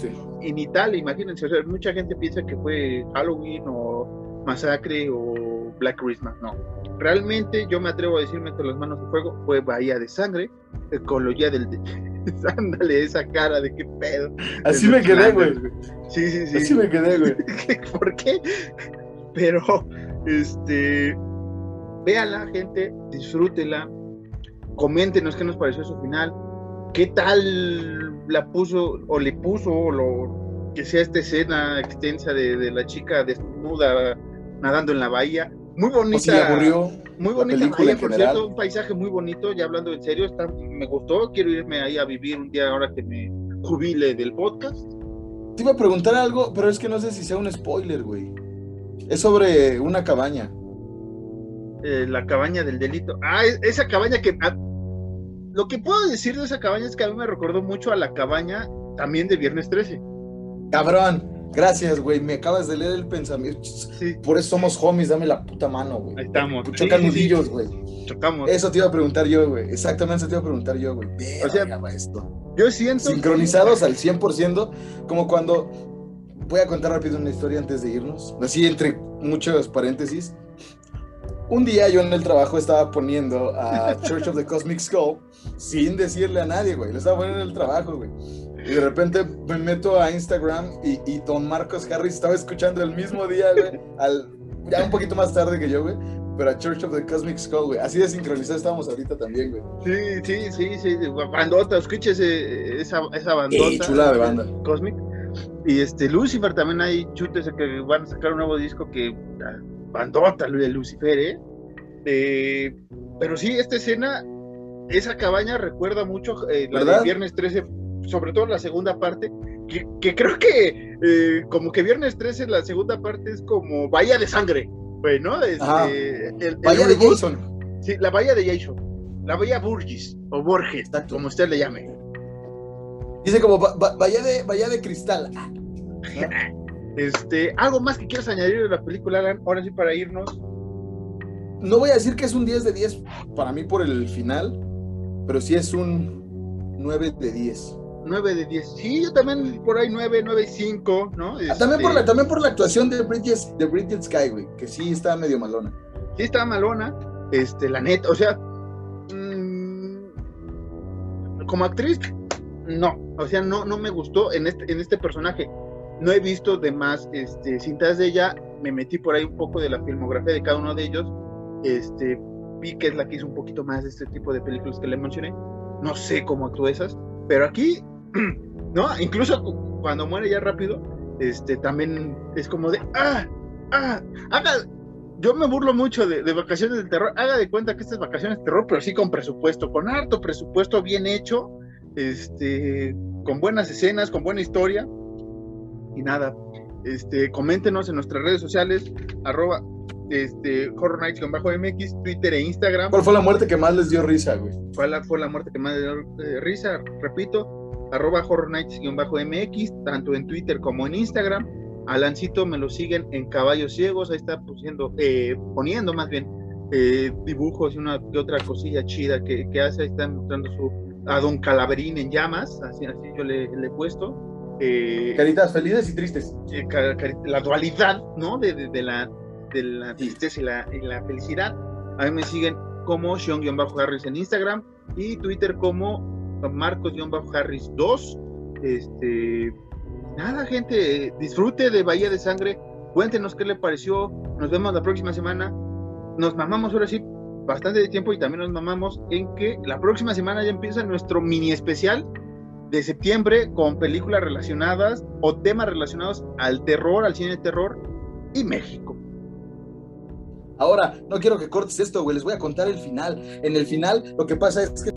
en Italia, imagínense, mucha gente piensa que fue Halloween o Masacre o Black Christmas, no. Realmente yo me atrevo a decir, meto las manos en fuego, fue Bahía de Sangre, Ecología del, Ándale, esa cara de qué pedo. Así me quedé, güey. Sí, sí, sí. Así me quedé, güey. ¿Por qué? Pero, este, véala, gente, disfrútela, coméntenos qué nos pareció su final, qué tal la puso o le puso lo que sea esta escena extensa de, la chica desnuda nadando en la bahía. Muy bonita. aburrió muy bonita bahía, por cierto, un paisaje muy bonito, ya hablando en serio, está, me gustó, quiero irme ahí a vivir un día ahora que me jubile del podcast. Te iba a preguntar algo, pero es que no sé si sea un spoiler, güey. Es sobre una cabaña. Eh, la cabaña del delito. Ah, esa cabaña que... Ah, lo que puedo decir de esa cabaña es que a mí me recordó mucho a la cabaña también de Viernes 13. Cabrón, Gracias, güey. Me acabas de leer el pensamiento. Por eso somos homies. Dame la puta mano, güey. Ahí estamos. Chocan nudillos, güey. Chocamos. Eso te iba a preguntar yo, güey. Exactamente eso te iba a preguntar yo, güey. O sea, esto. Yo siento. Sincronizados al 100%, como cuando. Voy a contar rápido una historia antes de irnos. Así, entre muchos paréntesis. Un día yo en el trabajo estaba poniendo a Church of the Cosmic Skull sin decirle a nadie, güey. Lo estaba poniendo en el trabajo, güey. Y de repente me meto a Instagram y, y Don Marcos Harris estaba escuchando el mismo día, güey, al, ya un poquito más tarde que yo, güey, pero a Church of the Cosmic Skull, güey. Así de sincronizados estábamos ahorita también, güey. Sí, sí, sí, sí. Bandota, escuches esa, esa bandota. chula de banda. Cosmic. Y este, Lucifer también hay chutes que van a sacar un nuevo disco que. Ah, bandota, de Lucifer, ¿eh? ¿eh? Pero sí, esta escena, esa cabaña recuerda mucho eh, la de Viernes 13 sobre todo la segunda parte, que, creo que eh, como que Viernes 13, la segunda parte es como Bahía de Sangre, güey, ¿no? Este, el, Bahía de Jason. Sí, la Bahía de Jason. La Bahía Burgess, o Borges, como usted le llame. Dice como Bahía, de, Bahía de Cristal. este, ¿Algo más que quieras añadir de la película, Alan? Ahora sí, para irnos. No voy a decir que es un 10 de 10 para mí por el final, pero sí es un 9 de 10. 9 de 10. Sí, yo también por ahí 9, 9 5, ¿no? Ah, también, por la, este, también por la actuación de Bridget, de Bridget Sky, güey, que sí está medio malona. Sí está malona, este, la neta, o sea, mmm, como actriz, no, o sea, no, no me gustó en este, en este personaje. No he visto demás este, cintas de ella, me metí por ahí un poco de la filmografía de cada uno de ellos, este, vi que es la que hizo un poquito más de este tipo de películas que le mencioné, no sé cómo actuó esas, pero aquí ¿no? Incluso cuando muere ya rápido, este, también es como de, ah, ah, haga, yo me burlo mucho de, vacaciones de terror, haga de cuenta que estas vacaciones de terror, pero sí con presupuesto, con harto presupuesto bien hecho, este, con buenas escenas, con buena historia, y nada, este, coméntenos en nuestras redes sociales, arroba, este, Horror Nights-MX, Twitter e Instagram. ¿Cuál fue la muerte que más les dio risa, güey? ¿Cuál fue la muerte que más les dio eh, risa? Repito, arroba Horror Nights-MX, tanto en Twitter como en Instagram. Alancito me lo siguen en Caballos Ciegos, ahí está eh, poniendo más bien eh, dibujos y una que otra cosilla chida que, hace, ahí está mostrando su, a Don Calaverín en llamas, así, así yo le, he puesto. Eh, Caritas felices y tristes. la dualidad, ¿no? De, la, de la tristeza y la, y la felicidad. A mí me siguen como Sean-Harris en Instagram y Twitter como Marcos-Harris 2. Este, nada, gente, disfrute de Bahía de Sangre. Cuéntenos qué le pareció. Nos vemos la próxima semana. Nos mamamos ahora sí bastante de tiempo y también nos mamamos en que la próxima semana ya empieza nuestro mini especial de septiembre con películas relacionadas o temas relacionados al terror, al cine de terror y México. Ahora, no quiero que cortes esto, güey, les voy a contar el final. En el final, lo que pasa es que...